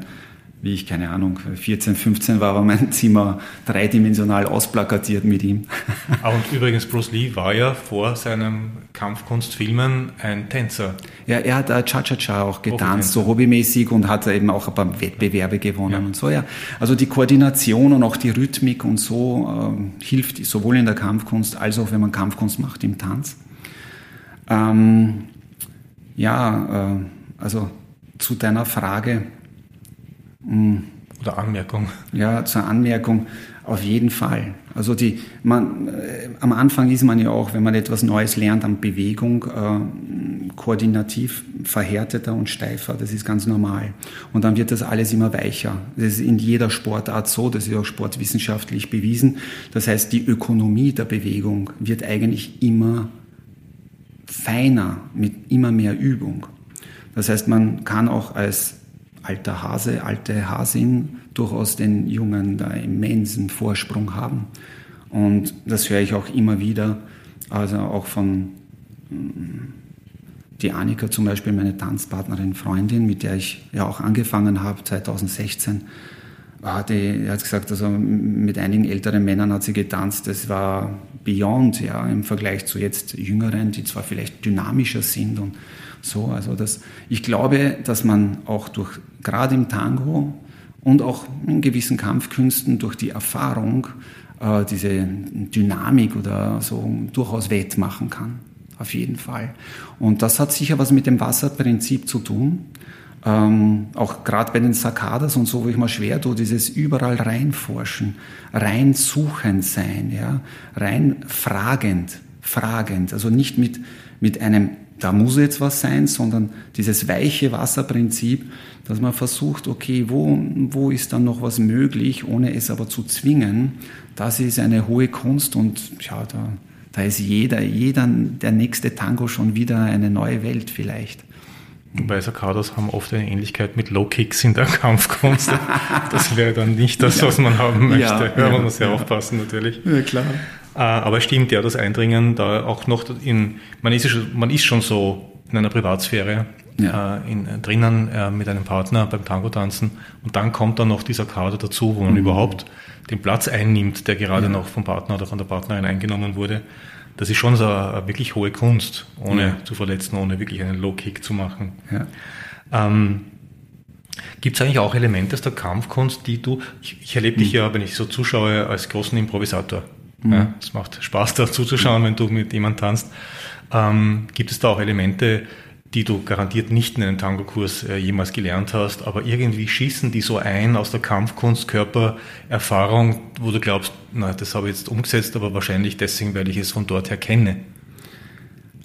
wie ich, keine Ahnung, 14, 15 war, war mein Zimmer dreidimensional ausplakatiert mit ihm. (laughs) Ah, und übrigens, Bruce Lee war ja vor seinem Kampfkunstfilmen ein Tänzer. Ja, er hat Cha-Cha-Cha auch getanzt, so hobbymäßig und hat eben auch ein paar Wettbewerbe gewonnen ja. und so, ja. Also die Koordination und auch die Rhythmik und so äh, hilft sowohl in der Kampfkunst als auch wenn man Kampfkunst macht im Tanz. Ähm, ja, äh, also zu deiner Frage, oder Anmerkung. Ja, zur Anmerkung auf jeden Fall. Also die, man, äh, am Anfang ist man ja auch, wenn man etwas Neues lernt an Bewegung, äh, koordinativ verhärteter und steifer. Das ist ganz normal. Und dann wird das alles immer weicher. Das ist in jeder Sportart so, das ist auch sportwissenschaftlich bewiesen. Das heißt, die Ökonomie der Bewegung wird eigentlich immer feiner mit immer mehr Übung. Das heißt, man kann auch als alter Hase, alte Hasin durchaus den Jungen da immensen Vorsprung haben. Und das höre ich auch immer wieder, also auch von mm, die Annika zum Beispiel, meine Tanzpartnerin, Freundin, mit der ich ja auch angefangen habe 2016. Ah, die hat gesagt, also mit einigen älteren Männern hat sie getanzt. Das war beyond, ja, im Vergleich zu jetzt Jüngeren, die zwar vielleicht dynamischer sind und so. Also das, ich glaube, dass man auch durch, gerade im Tango und auch in gewissen Kampfkünsten durch die Erfahrung äh, diese Dynamik oder so durchaus wettmachen kann. Auf jeden Fall. Und das hat sicher was mit dem Wasserprinzip zu tun. Ähm, auch gerade bei den Sakadas und so, wo ich mal schwer tue, dieses überall reinforschen, rein suchend sein, ja, rein fragend, fragend, also nicht mit, mit einem da muss jetzt was sein, sondern dieses weiche Wasserprinzip, dass man versucht, okay, wo, wo ist dann noch was möglich, ohne es aber zu zwingen, das ist eine hohe Kunst und ja, da, da ist jeder, jeder, der nächste Tango schon wieder eine neue Welt vielleicht. Wobei Sakadas haben oft eine Ähnlichkeit mit Low Kicks in der (laughs) Kampfkunst. das wäre dann nicht das, was man haben möchte. Ja, ja, man muss ja, ja aufpassen natürlich. Ja, klar. Äh, aber stimmt ja, das Eindringen da auch noch in, man ist, man ist schon so in einer Privatsphäre ja. äh, in, drinnen äh, mit einem Partner beim Tango tanzen und dann kommt dann noch dieser Kader dazu, wo man mhm. überhaupt den Platz einnimmt, der gerade ja. noch vom Partner oder von der Partnerin eingenommen wurde. Das ist schon so eine wirklich hohe Kunst, ohne ja. zu verletzen, ohne wirklich einen Low-Kick zu machen. Ähm, Gibt es eigentlich auch Elemente aus der Kampfkunst, die du, ich, ich erlebe mhm. dich ja, wenn ich so zuschaue, als großen Improvisator. Mhm. Ja, es macht Spaß, da zuzuschauen, wenn du mit jemandem tanzt. Ähm, gibt es da auch Elemente, die du garantiert nicht in einem Tango-Kurs äh, jemals gelernt hast, aber irgendwie schießen die so ein aus der Kampfkunst, Körpererfahrung, wo du glaubst, na, das habe ich jetzt umgesetzt, aber wahrscheinlich deswegen, weil ich es von dort her kenne?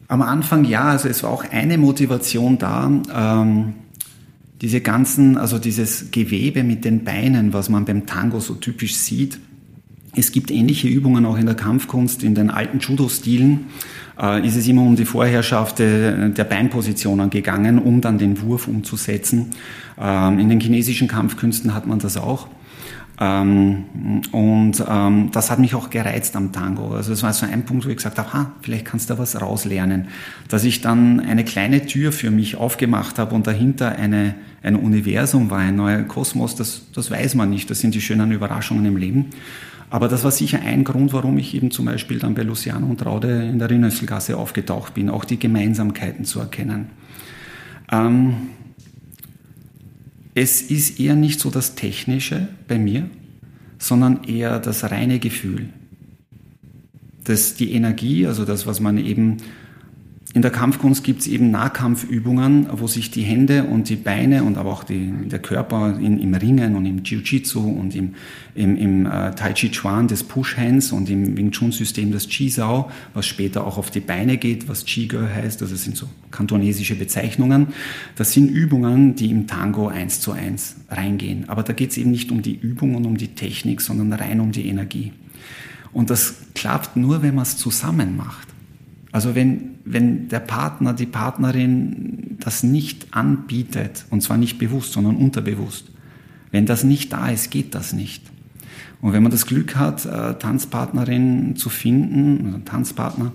Am Anfang ja, also es war auch eine Motivation da, ähm, diese ganzen, also dieses Gewebe mit den Beinen, was man beim Tango so typisch sieht, es gibt ähnliche Übungen auch in der Kampfkunst, in den alten Judo-Stilen äh, ist es immer um die Vorherrschaft der, Beinpositionen gegangen, um dann den Wurf umzusetzen. Ähm, in den chinesischen Kampfkünsten hat man das auch. Ähm, und ähm, das hat mich auch gereizt am Tango. Also es war so ein Punkt, wo ich gesagt habe, ha, vielleicht kannst du da was rauslernen. Dass ich dann eine kleine Tür für mich aufgemacht habe und dahinter eine, ein Universum war, ein neuer Kosmos, das, das weiß man nicht. Das sind die schönen Überraschungen im Leben. Aber das war sicher ein Grund, warum ich eben zum Beispiel dann bei Luciano und Raude in der Rinnösselgasse aufgetaucht bin, auch die Gemeinsamkeiten zu erkennen. Ähm, es ist eher nicht so das Technische bei mir, sondern eher das reine Gefühl. Das, die Energie, also das, was man eben in der Kampfkunst gibt es eben Nahkampfübungen, wo sich die Hände und die Beine und aber auch die, der Körper in, im Ringen und im Jiu-Jitsu und im, im, im äh, Tai Chi Chuan des Push-Hands und im Wing Chun-System das Chi-Sao, was später auch auf die Beine geht, was Chi-Ge heißt, also das sind so kantonesische Bezeichnungen. Das sind Übungen, die im Tango eins zu eins reingehen. Aber da geht es eben nicht um die Übung und um die Technik, sondern rein um die Energie. Und das klappt nur, wenn man es zusammen macht. Also wenn, wenn der Partner, die Partnerin das nicht anbietet, und zwar nicht bewusst, sondern unterbewusst, wenn das nicht da ist, geht das nicht. Und wenn man das Glück hat, äh, Tanzpartnerin zu finden, oder Tanzpartner,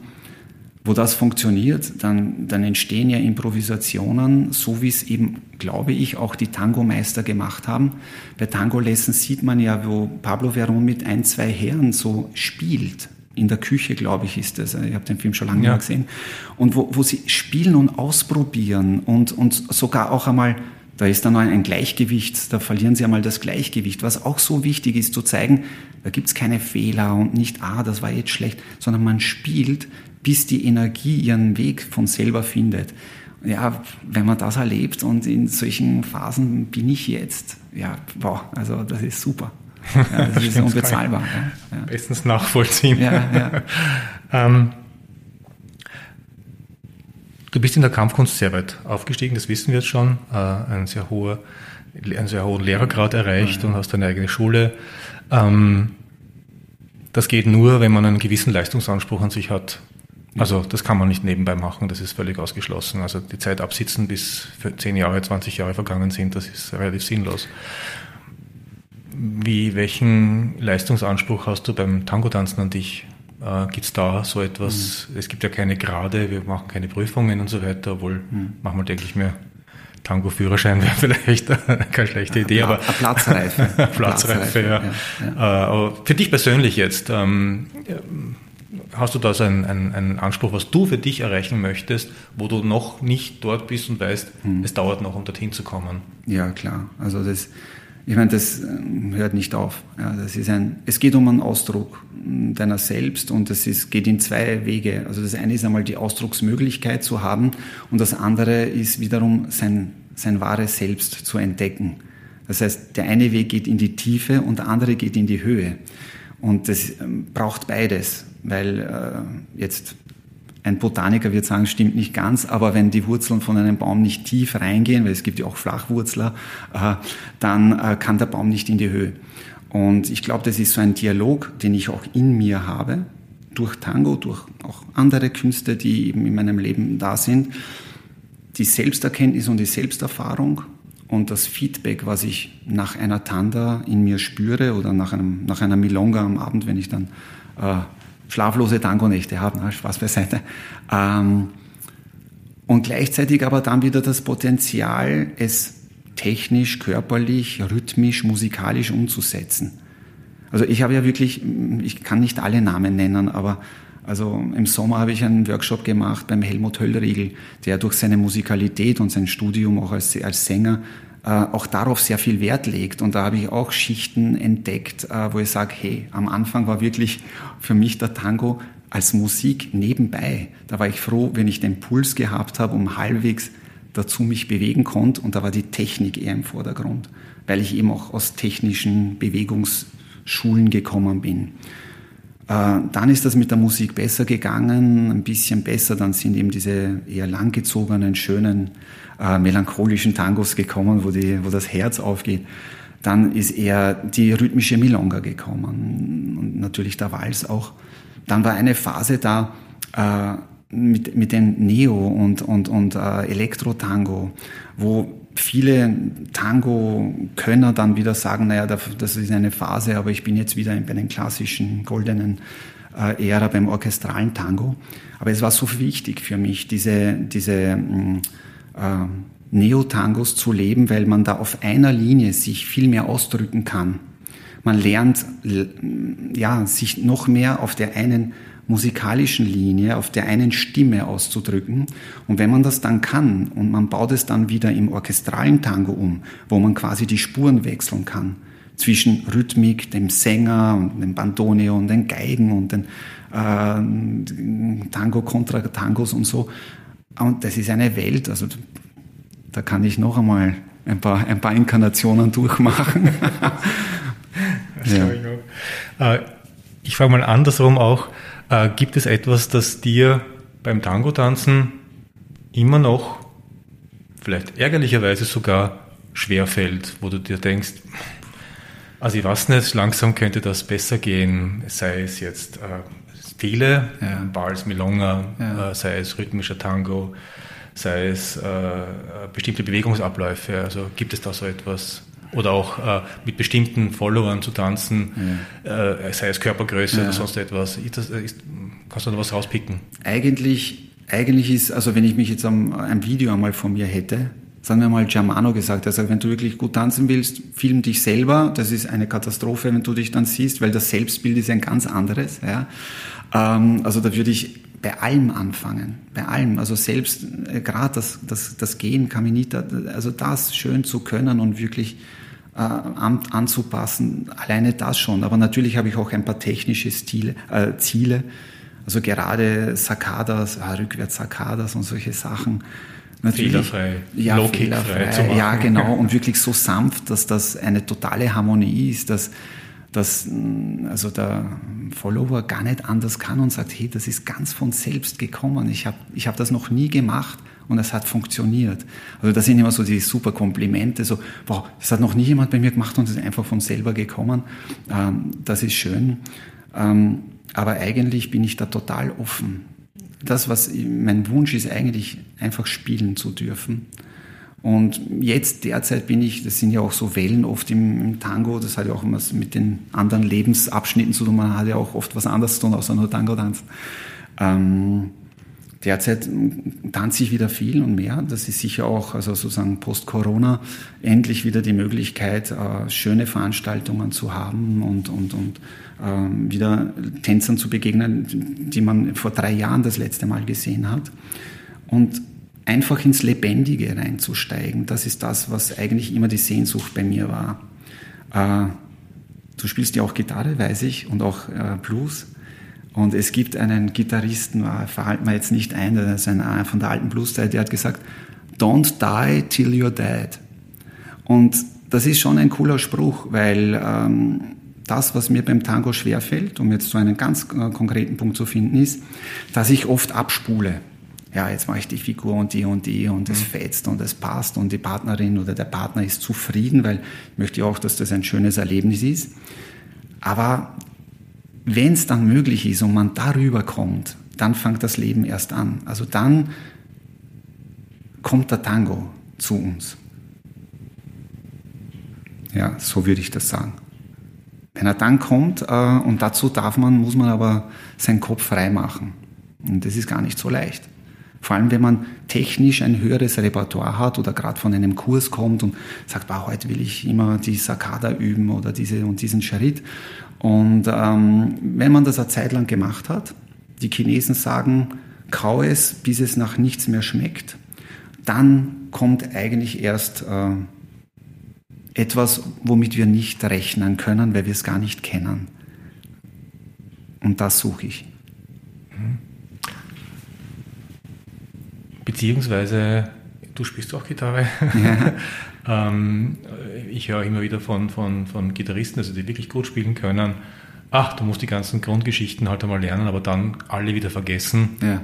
wo das funktioniert, dann, dann entstehen ja Improvisationen, so wie es eben, glaube ich, auch die Tango-Meister gemacht haben. Bei Tango-Lessons sieht man ja, wo Pablo Veron mit ein, zwei Herren so spielt in der Küche, glaube ich, ist das. Ich habe den Film schon lange ja. gesehen. Und wo, wo sie spielen und ausprobieren und, und sogar auch einmal, da ist dann ein Gleichgewicht, da verlieren sie einmal das Gleichgewicht, was auch so wichtig ist, zu zeigen, da gibt es keine Fehler und nicht, ah, das war jetzt schlecht, sondern man spielt, bis die Energie ihren Weg von selber findet. Ja, wenn man das erlebt und in solchen Phasen bin ich jetzt, ja, wow, also das ist super. Ja, das ist (laughs) unbezahlbar. Ja. Bestens nachvollziehen. (laughs) Ähm, du bist in der Kampfkunst sehr weit aufgestiegen, das wissen wir jetzt schon. Äh, einen, sehr hoher, einen sehr hohen Lehrergrad erreicht und hast deine eigene Schule. Ähm, das geht nur, wenn man einen gewissen Leistungsanspruch an sich hat. Also das kann man nicht nebenbei machen, das ist völlig ausgeschlossen. Also die Zeit absitzen, bis 10 Jahre, 20 Jahre vergangen sind, das ist relativ sinnlos. Wie, welchen Leistungsanspruch hast du beim Tango-Tanzen an dich? Äh, gibt es da so etwas? Mhm. Es gibt ja keine Gerade, wir machen keine Prüfungen und so weiter, obwohl mhm. manchmal denke ich mir, Tango-Führerschein wäre (laughs) vielleicht keine schlechte Idee, aber Platzreife. (laughs) Platzreife, Platzreife, ja. ja, ja. Äh, aber für dich persönlich jetzt, ähm, hast du da so einen, einen, einen, Anspruch, was du für dich erreichen möchtest, wo du noch nicht dort bist und weißt, mhm. es dauert noch, um dorthin zu kommen? Ja, klar. Also das ich meine, das ähm, hört nicht auf. Ja, das ist ein, es geht um einen Ausdruck deiner selbst und es ist, geht in zwei Wege. Also das eine ist einmal die Ausdrucksmöglichkeit zu haben und das andere ist wiederum sein, sein wahres Selbst zu entdecken. Das heißt, der eine Weg geht in die Tiefe und der andere geht in die Höhe. Und das ähm, braucht beides, weil äh, jetzt ein Botaniker wird sagen, stimmt nicht ganz, aber wenn die Wurzeln von einem Baum nicht tief reingehen, weil es gibt ja auch Flachwurzler, äh, dann äh, kann der Baum nicht in die Höhe. Und ich glaube, das ist so ein Dialog, den ich auch in mir habe, durch Tango, durch auch andere Künste, die eben in meinem Leben da sind. Die Selbsterkenntnis und die Selbsterfahrung und das Feedback, was ich nach einer Tanda in mir spüre oder nach, einem, nach einer Milonga am Abend, wenn ich dann äh, schlaflose Tango-Nächte haben, Spaß beiseite. Ähm, und gleichzeitig aber dann wieder das Potenzial, es technisch, körperlich, rhythmisch, musikalisch umzusetzen. Also ich habe ja wirklich, ich kann nicht alle Namen nennen, aber also im Sommer habe ich einen Workshop gemacht beim Helmut Höllriegel, der durch seine Musikalität und sein Studium auch als, als Sänger auch darauf sehr viel Wert legt. Und da habe ich auch Schichten entdeckt, äh, wo ich sage, hey, am Anfang war wirklich für mich der Tango als Musik nebenbei. Da war ich froh, wenn ich den Puls gehabt habe, um halbwegs dazu mich bewegen konnte. Und da war die Technik eher im Vordergrund, weil ich eben auch aus technischen Bewegungsschulen gekommen bin. Äh, dann ist das mit der Musik besser gegangen, ein bisschen besser. Dann sind eben diese eher langgezogenen, schönen äh, melancholischen Tangos gekommen, wo, die, wo das Herz aufgeht. Dann ist eher die rhythmische Milonga gekommen und natürlich der Wals auch. Dann war eine Phase da äh, mit, mit den Neo- und, und, und äh, Elektro-Tango, wo viele Tango-Könner dann wieder sagen, naja, das ist eine Phase, aber ich bin jetzt wieder bei den klassischen goldenen äh, Ära beim orchestralen Tango. Aber es war so wichtig für mich, diese, diese mm, äh, Neotangos zu leben, weil man da auf einer Linie sich viel mehr ausdrücken kann. Man lernt ja, sich noch mehr auf der einen musikalischen Linie, auf der einen Stimme auszudrücken. Und wenn man das dann kann und man baut es dann wieder im orchestralen Tango um, wo man quasi die Spuren wechseln kann zwischen Rhythmik, dem Sänger und dem Bandoneo und den Geigen und den äh, Tango, Kontra-Tangos und so, und das ist eine Welt, also da kann ich noch einmal ein paar, ein paar Inkarnationen durchmachen. (laughs) das ja. ich auch. Äh, ich frage mal andersrum auch, äh, gibt es etwas, das dir beim Tango-Tanzen immer noch, vielleicht ärgerlicherweise sogar, schwerfällt, wo du dir denkst, also ich weiß nicht, langsam könnte das besser gehen, sei es jetzt äh, Stile, ja. Bals, Milonga, ja. äh, sei es rhythmischer Tango, sei es äh, bestimmte Bewegungsabläufe. Also gibt es da so etwas? Oder auch äh, mit bestimmten Followern zu tanzen, ja. Äh, sei es Körpergröße oder sonst etwas. Das, ist, kannst du da was rauspicken? Eigentlich, eigentlich ist, also wenn ich mich jetzt am, ein Video einmal von mir hätte, sagen wir mal Germano gesagt, er sagt, wenn du wirklich gut tanzen willst, film dich selber. Das ist eine Katastrophe, wenn du dich dann siehst, weil das Selbstbild ist ein ganz anderes. Ja. Ähm, also da würde ich bei allem anfangen, bei allem. Also selbst äh, gerade das, das, das Gehen, Caminita, also das schön zu können und wirklich äh, an, anzupassen, alleine das schon. Aber natürlich habe ich auch ein paar technische Stile, äh, Ziele. Also gerade Sakadas, äh, rückwärts Sakadas und solche Sachen. Natürlich, fehlerfrei, ja, fehlerfrei, ja genau und wirklich so sanft, dass das eine totale Harmonie ist, dass dass mm, also der Follower gar nicht anders kann und sagt, hey, das ist ganz von selbst gekommen. Ich habe ich hab das noch nie gemacht und es hat funktioniert. Also das sind immer so die super Komplimente, so, wow, das hat noch nie jemand bei mir gemacht und es ist einfach von selber gekommen. Ähm, das ist schön. Ähm, aber eigentlich bin ich da total offen. Das, was mein Wunsch ist, eigentlich einfach spielen zu dürfen. Und jetzt derzeit bin ich, das sind ja auch so Wellen oft im, im Tango, das hat ja auch immer mit den anderen Lebensabschnitten zu tun, man hat ja auch oft was anderes zu tun, außer nur Tango tanzen. Ähm, derzeit tanze ich wieder viel und mehr. Das ist sicher auch, also sozusagen post-Corona, endlich wieder die Möglichkeit, äh, schöne Veranstaltungen zu haben und, und, und äh, wieder Tänzern zu begegnen, die man vor drei Jahren das letzte Mal gesehen hat. Und einfach ins Lebendige reinzusteigen. Das ist das, was eigentlich immer die Sehnsucht bei mir war. Äh, du spielst ja auch Gitarre, weiß ich, und auch äh, Blues. Und es gibt einen Gitarristen, äh, verhalten wir jetzt nicht ein, der ist ein, äh, von der alten Blues-Zeit, der hat gesagt, don't die till you're dead. Und das ist schon ein cooler Spruch, weil ähm, das, was mir beim Tango schwerfällt, um jetzt so einen ganz äh, konkreten Punkt zu finden, ist, dass ich oft abspule ja, jetzt mache ich die Figur und die und die und es mhm. fetzt und es passt und die Partnerin oder der Partner ist zufrieden, weil ich möchte auch, dass das ein schönes Erlebnis ist. Aber wenn es dann möglich ist und man darüber kommt, dann fängt das Leben erst an. Also dann kommt der Tango zu uns. Ja, so würde ich das sagen. Wenn er dann kommt, äh, und dazu darf man, muss man aber seinen Kopf frei machen. Und das ist gar nicht so leicht. Vor allem, wenn man technisch ein höheres Repertoire hat oder gerade von einem Kurs kommt und sagt, wow, heute will ich immer die Sakada üben oder diese und diesen Schritt. Und ähm, wenn man das eine Zeit lang gemacht hat, die Chinesen sagen, kau es, bis es nach nichts mehr schmeckt, dann kommt eigentlich erst äh, etwas, womit wir nicht rechnen können, weil wir es gar nicht kennen. Und das suche ich. Beziehungsweise, du spielst auch Gitarre. Ja. (laughs) ähm, ich höre immer wieder von, von, von Gitarristen, also die wirklich gut spielen können. Ach, du musst die ganzen Grundgeschichten halt einmal lernen, aber dann alle wieder vergessen. Ja.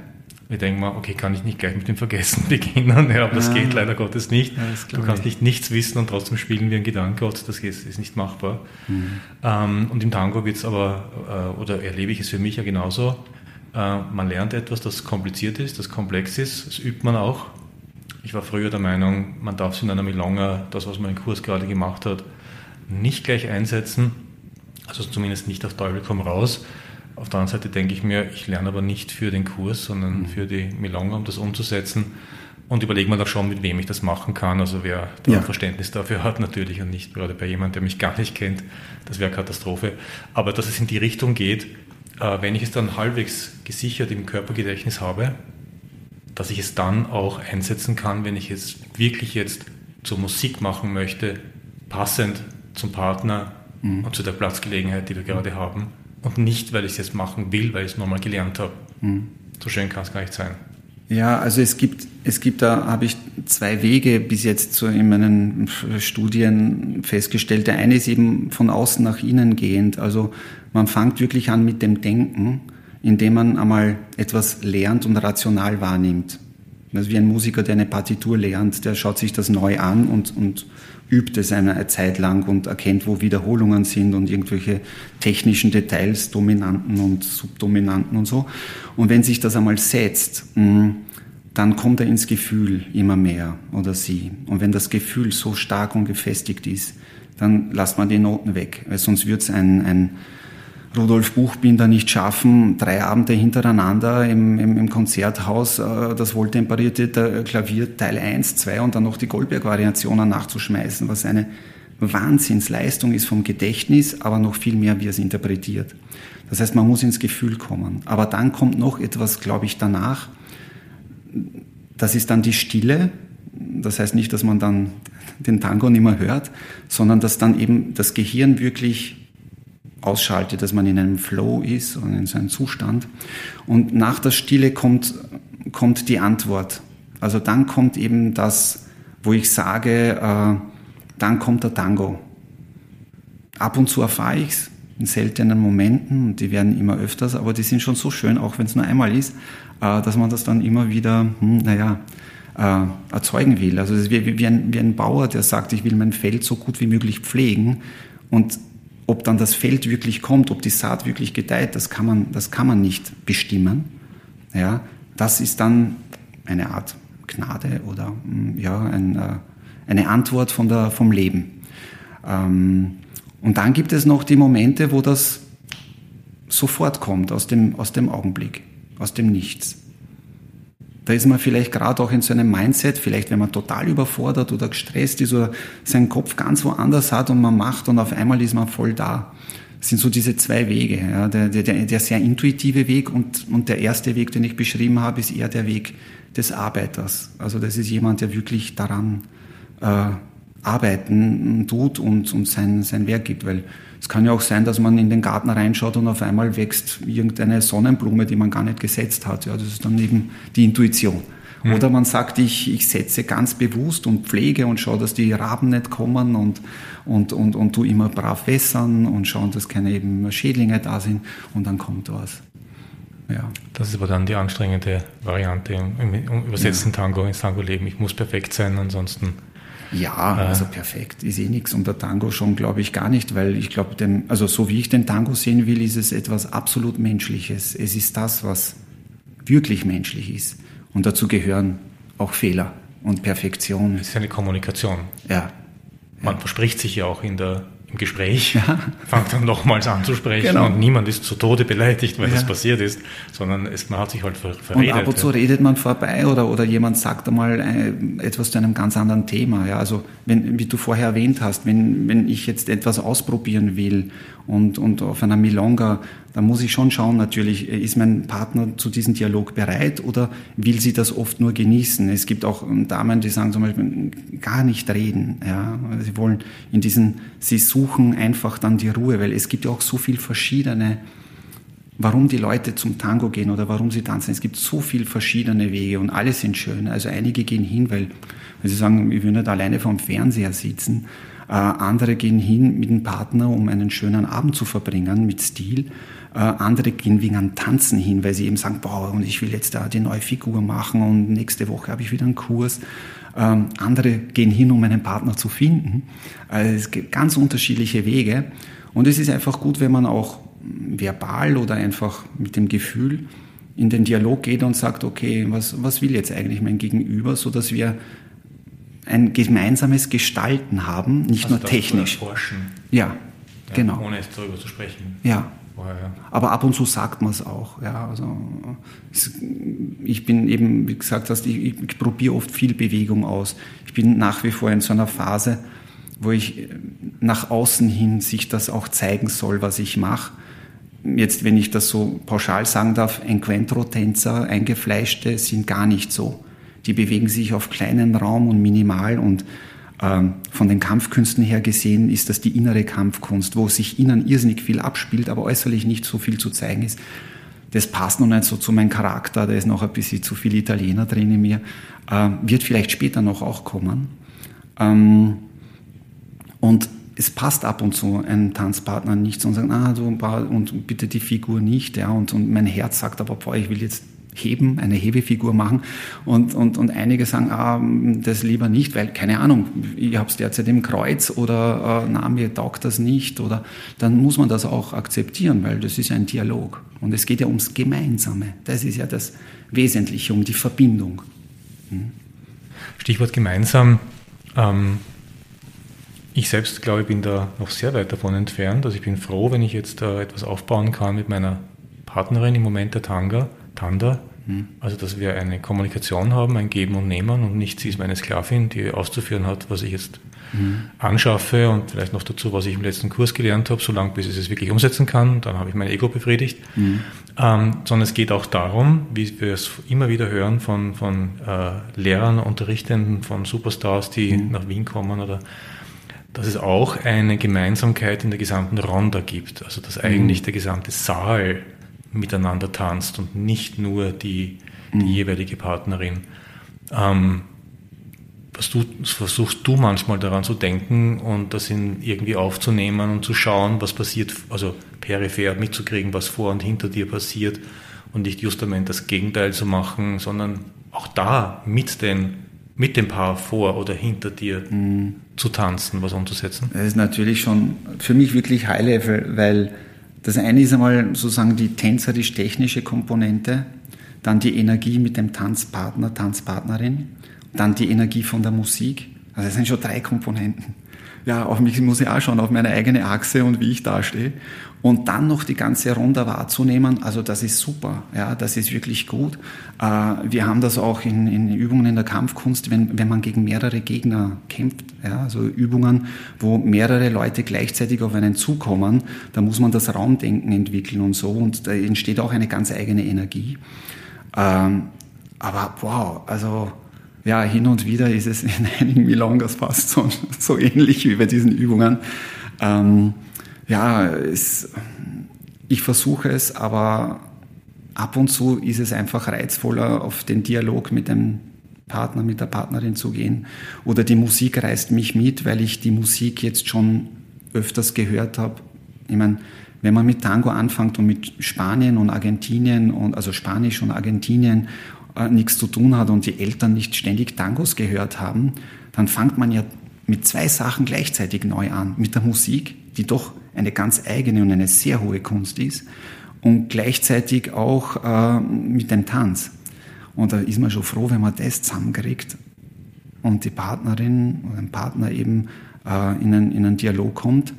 Wir denken mal, okay, kann ich nicht gleich mit dem Vergessen (laughs) beginnen, ja, aber das geht leider Gottes nicht. Du kannst ich. nicht nichts wissen und trotzdem spielen wie ein Gedankengott, das ist, ist nicht machbar. Mhm. Ähm, und im Tango wird es aber, äh, oder erlebe ich es für mich ja genauso, man lernt etwas, das kompliziert ist, das komplex ist, das übt man auch. Ich war früher der Meinung, man darf es in einer Milonga, das, was man im Kurs gerade gemacht hat, nicht gleich einsetzen, also zumindest nicht auf Teufel komm raus. Auf der anderen Seite denke ich mir, ich lerne aber nicht für den Kurs, sondern mhm. für die Milonga, um das umzusetzen. Und überlege mir doch schon, mit wem ich das machen kann. Also wer da ja. Verständnis dafür hat, natürlich und nicht gerade bei jemandem, der mich gar nicht kennt. Das wäre Katastrophe. Aber dass es in die Richtung geht, äh, wenn ich es dann halbwegs gesichert im Körpergedächtnis habe, dass ich es dann auch einsetzen kann, wenn ich es wirklich jetzt zur Musik machen möchte, passend zum Partner mhm. und zu der Platzgelegenheit, die wir gerade haben. Und nicht, weil ich es jetzt machen will, weil ich es nochmal gelernt habe. Mhm. So schön kann es gar nicht sein. Ja, also es gibt, es gibt da, habe ich zwei Wege bis jetzt so in meinen Studien festgestellt. Der eine ist eben von außen nach innen gehend. Also man fängt wirklich an mit dem Denken, indem man einmal etwas lernt und rational wahrnimmt. Also wie ein Musiker, der eine Partitur lernt, der schaut sich das neu an und, und übt es eine Zeit lang und erkennt, wo Wiederholungen sind und irgendwelche technischen Details, Dominanten und Subdominanten und so. Und wenn sich das einmal setzt, hm, dann kommt er ins Gefühl immer mehr oder sie. Und wenn das Gefühl so stark und gefestigt ist, dann lasst man die Noten weg, weil sonst wird es ein, ein Rudolf Buchbinder nicht schaffen, drei Abende hintereinander im, im, im Konzerthaus äh, das wohltemperierte Klavier Teil 1, 2 und dann noch die Goldberg-Variationen nachzuschmeißen, was eine Wahnsinnsleistung ist vom Gedächtnis, aber noch viel mehr, wie es interpretiert. Das heißt, man muss ins Gefühl kommen. Aber dann kommt noch etwas, glaube ich, danach. Das ist dann die Stille. Das heißt nicht, dass man dann den Tango nicht mehr hört, sondern dass dann eben das Gehirn wirklich ausschaltet, dass man in einem Flow ist und in so einem Zustand. Und nach der Stille kommt, kommt die Antwort. Also dann kommt eben das, wo ich sage, äh, dann kommt der Tango. Ab und zu erfahre ich es in seltenen Momenten und die werden immer öfters, aber die sind schon so schön, auch wenn es nur einmal ist, äh, dass man das dann immer wieder, hm, naja, äh, erzeugen will. Also es ist wie, wie, ein, wie ein Bauer, der sagt, ich will mein Feld so gut wie möglich pflegen und ob dann das Feld wirklich kommt, ob die Saat wirklich gedeiht, das kann man, das kann man nicht bestimmen. Ja, das ist dann eine Art Gnade oder mm, ja, ein, äh, eine Antwort von der, vom Leben. Ähm, und dann gibt es noch die Momente, wo das sofort kommt, aus dem, aus dem Augenblick, aus dem Nichts. Da ist man vielleicht gerade auch in so einem Mindset, vielleicht wenn man total überfordert oder gestresst ist oder seinen Kopf ganz woanders hat und man macht und auf einmal ist man voll da. Das sind so diese zwei Wege. Ja. Der, der, der sehr intuitive Weg und, und der erste Weg, den ich beschrieben habe, ist eher der Weg des Arbeiters. Also das ist jemand, der wirklich daran äh, arbeiten tut und, und sein, sein Werk gibt, weil es kann ja auch sein, dass man in den Garten reinschaut und auf einmal wächst irgendeine Sonnenblume, die man gar nicht gesetzt hat. Ja, das ist dann eben die Intuition. Mhm. Oder man sagt, ich, ich setze ganz bewusst und pflege und schaue, dass die Raben nicht kommen und, und, und, und tu immer brav wässern und schauen, dass keine eben Schädlinge da sind und dann kommt was. Ja. Das ist aber dann die anstrengende Variante im, im übersetzten ja. Tango ins Tango-Leben. Ich muss perfekt sein, ansonsten ja, äh. also perfekt ist eh nichts und der Tango schon glaube ich gar nicht, weil ich glaube, also so wie ich den Tango sehen will, ist es etwas absolut Menschliches. Es ist das, was wirklich menschlich ist. Und dazu gehören auch Fehler und Perfektion. Es ist eine Kommunikation. Ja. Man ja. verspricht sich ja auch in der im Gespräch, ja. fängt dann nochmals an zu sprechen genau. und niemand ist zu Tode beleidigt, weil ja. das passiert ist, sondern es, man hat sich halt ver verredet. Und ab und zu redet man vorbei oder, oder jemand sagt einmal äh, etwas zu einem ganz anderen Thema. Ja, also wenn, wie du vorher erwähnt hast, wenn, wenn ich jetzt etwas ausprobieren will und, und auf einer Milonga, dann muss ich schon schauen, natürlich, ist mein Partner zu diesem Dialog bereit oder will sie das oft nur genießen? Es gibt auch Damen, die sagen zum Beispiel, gar nicht reden. Ja? Sie wollen in diesen, sie suchen einfach dann die Ruhe, weil es gibt ja auch so viel verschiedene, warum die Leute zum Tango gehen oder warum sie tanzen. Es gibt so viel verschiedene Wege und alle sind schön. Also einige gehen hin, weil, weil sie sagen, ich will nicht alleine vorm Fernseher sitzen äh, andere gehen hin mit dem Partner, um einen schönen Abend zu verbringen mit Stil. Äh, andere gehen wegen einem Tanzen hin, weil sie eben sagen, boah, und ich will jetzt da die neue Figur machen und nächste Woche habe ich wieder einen Kurs. Ähm, andere gehen hin, um einen Partner zu finden. Also es gibt ganz unterschiedliche Wege. Und es ist einfach gut, wenn man auch verbal oder einfach mit dem Gefühl in den Dialog geht und sagt, okay, was, was will jetzt eigentlich mein Gegenüber, so dass wir ein gemeinsames Gestalten haben, nicht also nur technisch. Forschen. Ja, ja, genau. Ohne es darüber zu sprechen. Ja. Vorher, ja. Aber ab und zu sagt man es auch. Ja, also ich bin eben, wie gesagt hast, ich, ich probiere oft viel Bewegung aus. Ich bin nach wie vor in so einer Phase, wo ich nach außen hin sich das auch zeigen soll, was ich mache. Jetzt, wenn ich das so pauschal sagen darf, Encuentro-Tänzer, eingefleischte, sind gar nicht so die bewegen sich auf kleinen Raum und minimal und ähm, von den Kampfkünsten her gesehen ist das die innere Kampfkunst, wo sich innen irrsinnig viel abspielt, aber äußerlich nicht so viel zu zeigen ist. das passt noch nicht so zu meinem Charakter, da ist noch ein bisschen zu viel Italiener drin in mir, äh, wird vielleicht später noch auch kommen. Ähm, und es passt ab und zu einem Tanzpartner nicht und sagen, ah, du, und bitte die Figur nicht, ja, und, und mein Herz sagt aber, boah, ich will jetzt heben, eine Hebefigur machen und, und, und einige sagen, ah, das lieber nicht, weil, keine Ahnung, ich habe es derzeit im Kreuz oder äh, na, mir taugt das nicht oder dann muss man das auch akzeptieren, weil das ist ein Dialog und es geht ja ums Gemeinsame, das ist ja das Wesentliche, um die Verbindung. Hm? Stichwort gemeinsam, ähm ich selbst glaube, ich bin da noch sehr weit davon entfernt. Also ich bin froh, wenn ich jetzt da etwas aufbauen kann mit meiner Partnerin im Moment der Tanga, Tanda. Hm. Also dass wir eine Kommunikation haben, ein Geben und Nehmen und nicht sie ist meine Sklavin, die auszuführen hat, was ich jetzt mhm. anschaffe und vielleicht noch dazu, was ich im letzten Kurs gelernt habe, solange bis ich es wirklich umsetzen kann. Dann habe ich mein Ego befriedigt. Mhm. Ähm, sondern es geht auch darum, wie wir es immer wieder hören von, von äh, Lehrern, Unterrichtenden, von Superstars, die mhm. nach Wien kommen oder dass es auch eine Gemeinsamkeit in der gesamten Ronda gibt, also dass eigentlich mhm. der gesamte Saal miteinander tanzt und nicht nur die, die mhm. jeweilige Partnerin. Ähm, was du, versuchst du manchmal daran zu denken und das in irgendwie aufzunehmen und zu schauen, was passiert, also peripher mitzukriegen, was vor und hinter dir passiert und nicht justament das Gegenteil zu machen, sondern auch da mit den mit dem Paar vor oder hinter dir mhm. zu tanzen, was umzusetzen? Das ist natürlich schon für mich wirklich High Level, weil das eine ist einmal sozusagen die tänzerisch-technische Komponente, dann die Energie mit dem Tanzpartner, Tanzpartnerin, dann die Energie von der Musik. Also das sind schon drei Komponenten. Ja, auf mich muss ich auch schauen, auf meine eigene Achse und wie ich dastehe und dann noch die ganze Runde wahrzunehmen, also das ist super, ja, das ist wirklich gut. Äh, wir haben das auch in, in Übungen in der Kampfkunst, wenn, wenn man gegen mehrere Gegner kämpft, ja, also Übungen, wo mehrere Leute gleichzeitig auf einen zukommen, da muss man das Raumdenken entwickeln und so und da entsteht auch eine ganz eigene Energie. Ähm, aber wow, also ja, hin und wieder ist es (laughs) in einigen Milongas fast so, so ähnlich wie bei diesen Übungen. Ähm, ja, es, ich versuche es, aber ab und zu ist es einfach reizvoller, auf den Dialog mit dem Partner, mit der Partnerin zu gehen. Oder die Musik reißt mich mit, weil ich die Musik jetzt schon öfters gehört habe. Ich meine, wenn man mit Tango anfängt und mit Spanien und Argentinien und also Spanisch und Argentinien äh, nichts zu tun hat und die Eltern nicht ständig Tangos gehört haben, dann fängt man ja mit zwei Sachen gleichzeitig neu an. Mit der Musik, die doch eine ganz eigene und eine sehr hohe Kunst ist und gleichzeitig auch äh, mit dem Tanz. Und da ist man schon froh, wenn man das zusammenkriegt und die Partnerin oder ein Partner eben äh, in, einen, in einen Dialog kommt.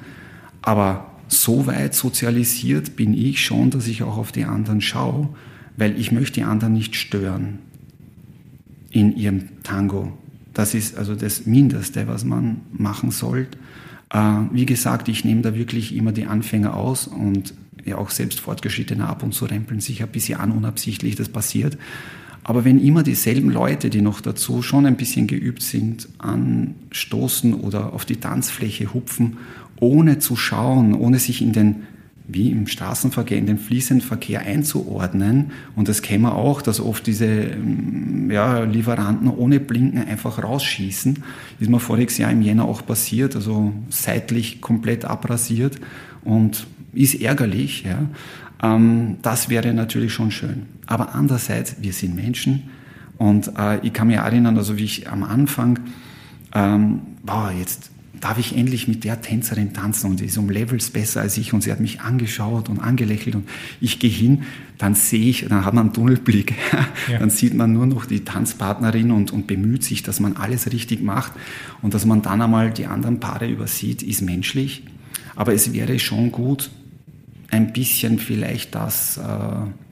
Aber so weit sozialisiert bin ich schon, dass ich auch auf die anderen schaue, weil ich möchte die anderen nicht stören in ihrem Tango. Das ist also das Mindeste, was man machen sollte. Äh, wie gesagt, ich nehme da wirklich immer die Anfänger aus und ja auch selbst Fortgeschrittene ab und zu rempeln sich ein bisschen an, unabsichtlich, das passiert. Aber wenn immer dieselben Leute, die noch dazu schon ein bisschen geübt sind, anstoßen oder auf die Tanzfläche hupfen, ohne zu schauen, ohne sich in den wie im Straßenverkehr, in den fließenden Verkehr einzuordnen. Und das kennen wir auch, dass oft diese ähm, ja, Lieferanten ohne Blinken einfach rausschießen. Ist mir voriges Jahr im Jänner auch passiert, also seitlich komplett abrasiert und ist ärgerlich. Ja. Ähm, das wäre natürlich schon schön. Aber andererseits, wir sind Menschen und äh, ich kann mich erinnern, also wie ich am Anfang, ähm, boah, jetzt darf ich endlich mit der Tänzerin tanzen? Und sie ist um Levels besser als ich und sie hat mich angeschaut und angelächelt und ich gehe hin, dann sehe ich, dann hat man einen Tunnelblick, (laughs) ja. dann sieht man nur noch die Tanzpartnerin und, und bemüht sich, dass man alles richtig macht und dass man dann einmal die anderen Paare übersieht, ist menschlich, aber es wäre schon gut, ein bisschen vielleicht das... Äh,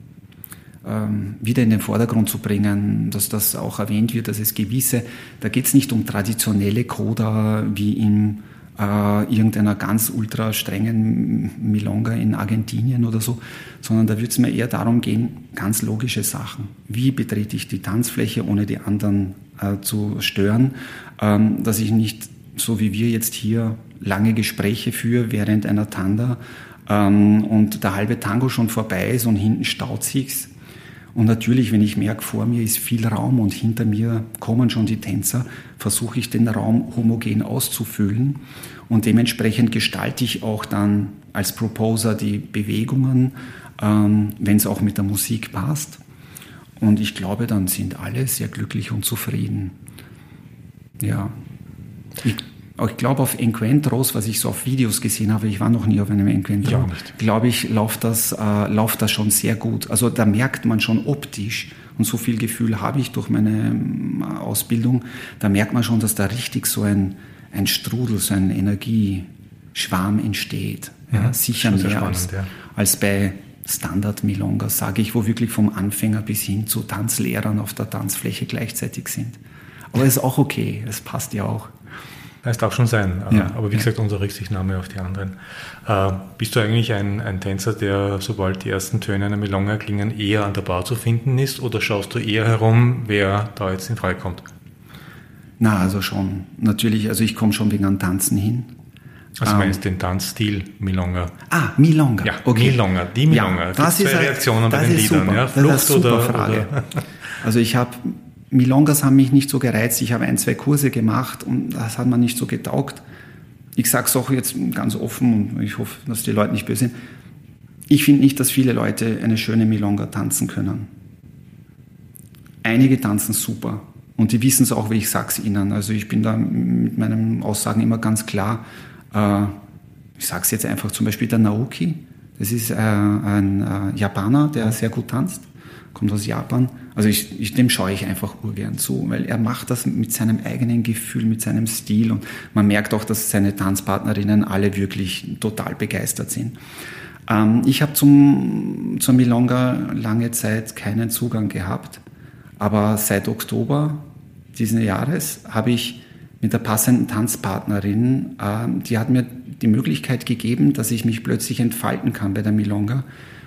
wieder in den Vordergrund zu bringen, dass das auch erwähnt wird, dass es gewisse, da geht es nicht um traditionelle Coda wie in äh, irgendeiner ganz ultra strengen Milonga in Argentinien oder so, sondern da wird es mir eher darum gehen, ganz logische Sachen. Wie betrete ich die Tanzfläche, ohne die anderen äh, zu stören, ähm, dass ich nicht so wie wir jetzt hier lange Gespräche führe während einer Tanda, ähm, und der halbe Tango schon vorbei ist und hinten staut sich's. Und natürlich, wenn ich merke, vor mir ist viel Raum und hinter mir kommen schon die Tänzer, versuche ich den Raum homogen auszufüllen. Und dementsprechend gestalte ich auch dann als Proposer die Bewegungen, ähm, wenn es auch mit der Musik passt. Und ich glaube, dann sind alle sehr glücklich und zufrieden. Ja. Ich, ich glaube, auf Encuentros, was ich so auf Videos gesehen habe, ich war noch nie auf einem Encuentro, glaube ich, läuft das, äh, läuft das schon sehr gut. Also da merkt man schon optisch, und so viel Gefühl habe ich durch meine ähm, Ausbildung, da merkt man schon, dass da richtig so ein, ein Strudel, so ein Energieschwarm entsteht. Ja, ja sicher mehr spannend, als, ja. als bei Standard-Milonga, sage ich, wo wirklich vom Anfänger bis hin zu Tanzlehrern auf der Tanzfläche gleichzeitig sind. Aber ist auch okay, es passt ja auch. Es darf schon sein, ja, aber wie gesagt, unser Rücksichtnahme auf die anderen. Äh, bist du eigentlich ein, ein, Tänzer, der, sobald die ersten Töne einer Milonga klingen, eher an der Bar zu finden ist oder schaust du eher herum, wer da jetzt in Frage kommt? Na, also schon. Natürlich, also ich komme schon wegen an Tanzen hin. Also ähm, meinst den Tanzstil Milonga? Ah, Milonga. Ja, okay. Milonga, die Milonga. Ja, das ist zwei Reaktionen bei den Liedern. Super. Ja, Flucht das ist eine super oder, Frage. Oder? Also ich habe Milongas haben mich nicht so gereizt. Ich habe ein, zwei Kurse gemacht und das hat mir nicht so getaugt. Ich sage es auch jetzt ganz offen und ich hoffe, dass die Leute nicht böse sind. Ich finde nicht, dass viele Leute eine schöne Milonga tanzen können. Einige tanzen super und die wissen es auch, wie ich sage es ihnen. Also ich bin da mit meinen Aussagen immer ganz klar. Äh, ich sage es jetzt einfach zum Beispiel der Naoki. Das ist äh, ein äh, Japaner, der sehr gut tanzt, kommt aus Japan also ich, ich, dem schaue ich einfach urgern zu, weil er macht das mit seinem eigenen Gefühl, mit seinem Stil und man merkt auch, dass seine Tanzpartnerinnen alle wirklich total begeistert sind. Ähm, ich habe zum, zur Milonga lange Zeit keinen Zugang gehabt, aber seit Oktober diesen Jahres habe ich mit der passenden Tanzpartnerin, äh, die hat mir die Möglichkeit gegeben, dass ich mich plötzlich entfalten kann bei der Milonga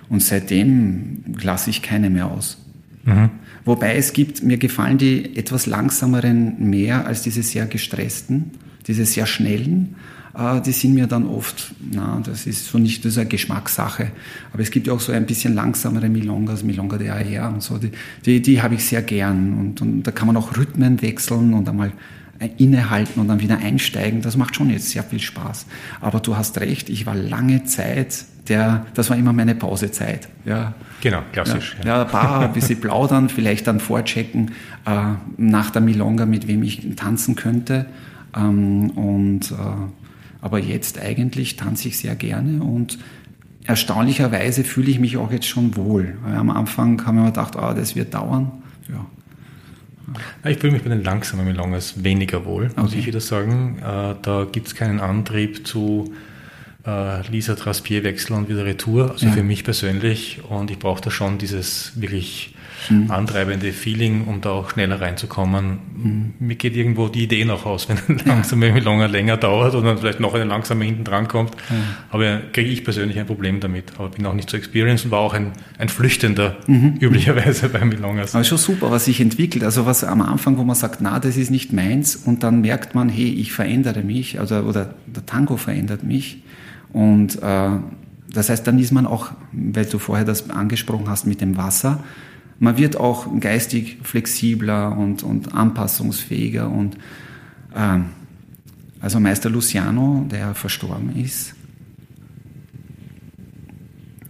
und seitdem lasse ich keine mehr aus. Mhm. Wobei es gibt, mir gefallen die etwas langsameren mehr als diese sehr gestressten, diese sehr schnellen. Äh, die sind mir dann oft, na, das ist so nicht, das ist eine Geschmackssache. Aber es gibt ja auch so ein bisschen langsamere Milongas, Milonga de AR und so, die, die, die habe ich sehr gern. Und, und da kann man auch Rhythmen wechseln und einmal innehalten und dann wieder einsteigen. Das macht schon jetzt sehr viel Spaß. Aber du hast recht, ich war lange Zeit der, das war immer meine Pausezeit. Ja. Genau, klassisch. Ja, ja. ein paar, ein bisschen plaudern, vielleicht dann vorchecken äh, nach der Milonga, mit wem ich tanzen könnte. Ähm, und, äh, aber jetzt eigentlich tanze ich sehr gerne und erstaunlicherweise fühle ich mich auch jetzt schon wohl. Am Anfang haben wir gedacht, oh, das wird dauern. Ja. Ich fühle mich bei den langsamen Milongas weniger wohl, muss okay. ich wieder sagen. Äh, da gibt es keinen Antrieb zu äh, Lisa Traspier wechseln und wieder Retour, also ja. für mich persönlich. Und ich brauche da schon dieses wirklich mhm. antreibende Feeling, um da auch schneller reinzukommen. Mhm. Mir geht irgendwo die Idee noch aus, (laughs) wenn ein langsamer ja. länger, länger dauert und dann vielleicht noch eine langsame hinten dran kommt. Ja. Aber kriege ich persönlich ein Problem damit. Aber bin auch nicht so experienced und war auch ein, ein Flüchtender mhm. (laughs) üblicherweise bei Milongas. Aber schon super, was sich entwickelt. Also was am Anfang, wo man sagt, na, das ist nicht meins und dann merkt man, hey, ich verändere mich also, oder der Tango verändert mich und äh, das heißt, dann ist man auch, weil du vorher das angesprochen hast mit dem Wasser, man wird auch geistig flexibler und, und anpassungsfähiger. Und äh, also Meister Luciano, der verstorben ist,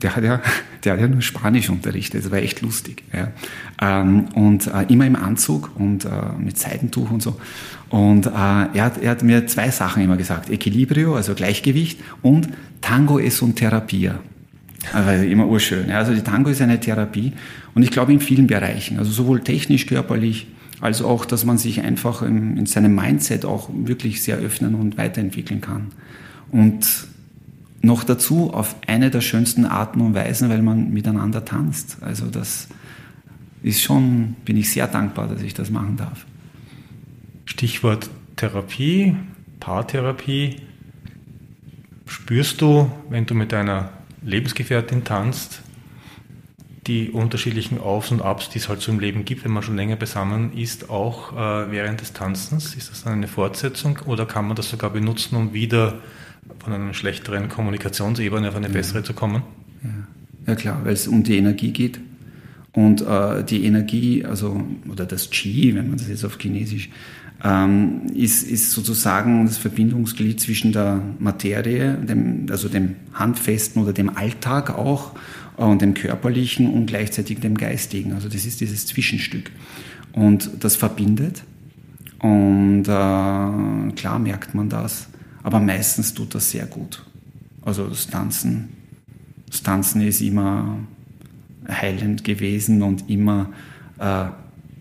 der hat ja, (laughs) der hat ja nur Spanisch unterrichtet, das war echt lustig. Ja. Ähm, und äh, immer im Anzug und äh, mit Seidentuch und so. Und äh, er, hat, er hat mir zwei Sachen immer gesagt: Equilibrio, also Gleichgewicht, und Tango es un Therapia. Also immer urschön. Also die Tango ist eine Therapie und ich glaube in vielen Bereichen, also sowohl technisch, körperlich, als auch, dass man sich einfach in, in seinem Mindset auch wirklich sehr öffnen und weiterentwickeln kann. Und noch dazu auf eine der schönsten Arten und Weisen, weil man miteinander tanzt. Also das ist schon, bin ich sehr dankbar, dass ich das machen darf. Stichwort Therapie, Paartherapie. Spürst du, wenn du mit deiner Lebensgefährtin tanzt, die unterschiedlichen Aufs und Abs, die es halt so im Leben gibt, wenn man schon länger beisammen ist, auch äh, während des Tanzens? Ist das dann eine Fortsetzung oder kann man das sogar benutzen, um wieder von einer schlechteren Kommunikationsebene auf eine bessere zu kommen? Ja, ja klar, weil es um die Energie geht. Und äh, die Energie, also, oder das Qi, wenn man das jetzt auf Chinesisch, ähm, ist, ist sozusagen das Verbindungsglied zwischen der Materie, dem, also dem Handfesten oder dem Alltag auch, äh, und dem Körperlichen und gleichzeitig dem Geistigen. Also das ist dieses Zwischenstück. Und das verbindet. Und äh, klar merkt man das, aber meistens tut das sehr gut. Also das Tanzen, das Tanzen ist immer heilend gewesen und immer äh,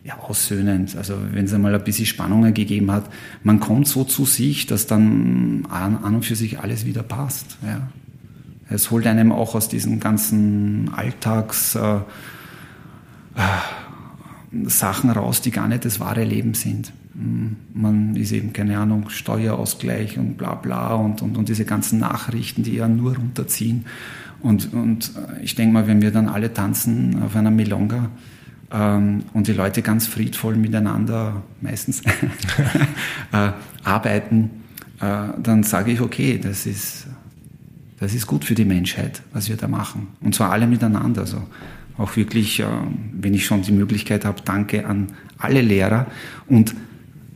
ja, aussöhnend. Also wenn es einmal ein bisschen Spannungen gegeben hat, man kommt so zu sich, dass dann an, an und für sich alles wieder passt. Ja. Es holt einem auch aus diesen ganzen Alltags äh, äh, Sachen raus, die gar nicht das wahre Leben sind. Hm, man ist eben, keine Ahnung, Steuerausgleich und bla bla und, und, und diese ganzen Nachrichten, die ja nur runterziehen. Und, und äh, ich denke mal, wenn wir dann alle tanzen auf einer Milonga ähm, und die Leute ganz friedvoll miteinander meistens (laughs) äh, arbeiten, äh, dann sage ich, okay, das ist, das ist gut für die Menschheit, was wir da machen. Und zwar alle miteinander. Also auch wirklich, äh, wenn ich schon die Möglichkeit habe, danke an alle Lehrer und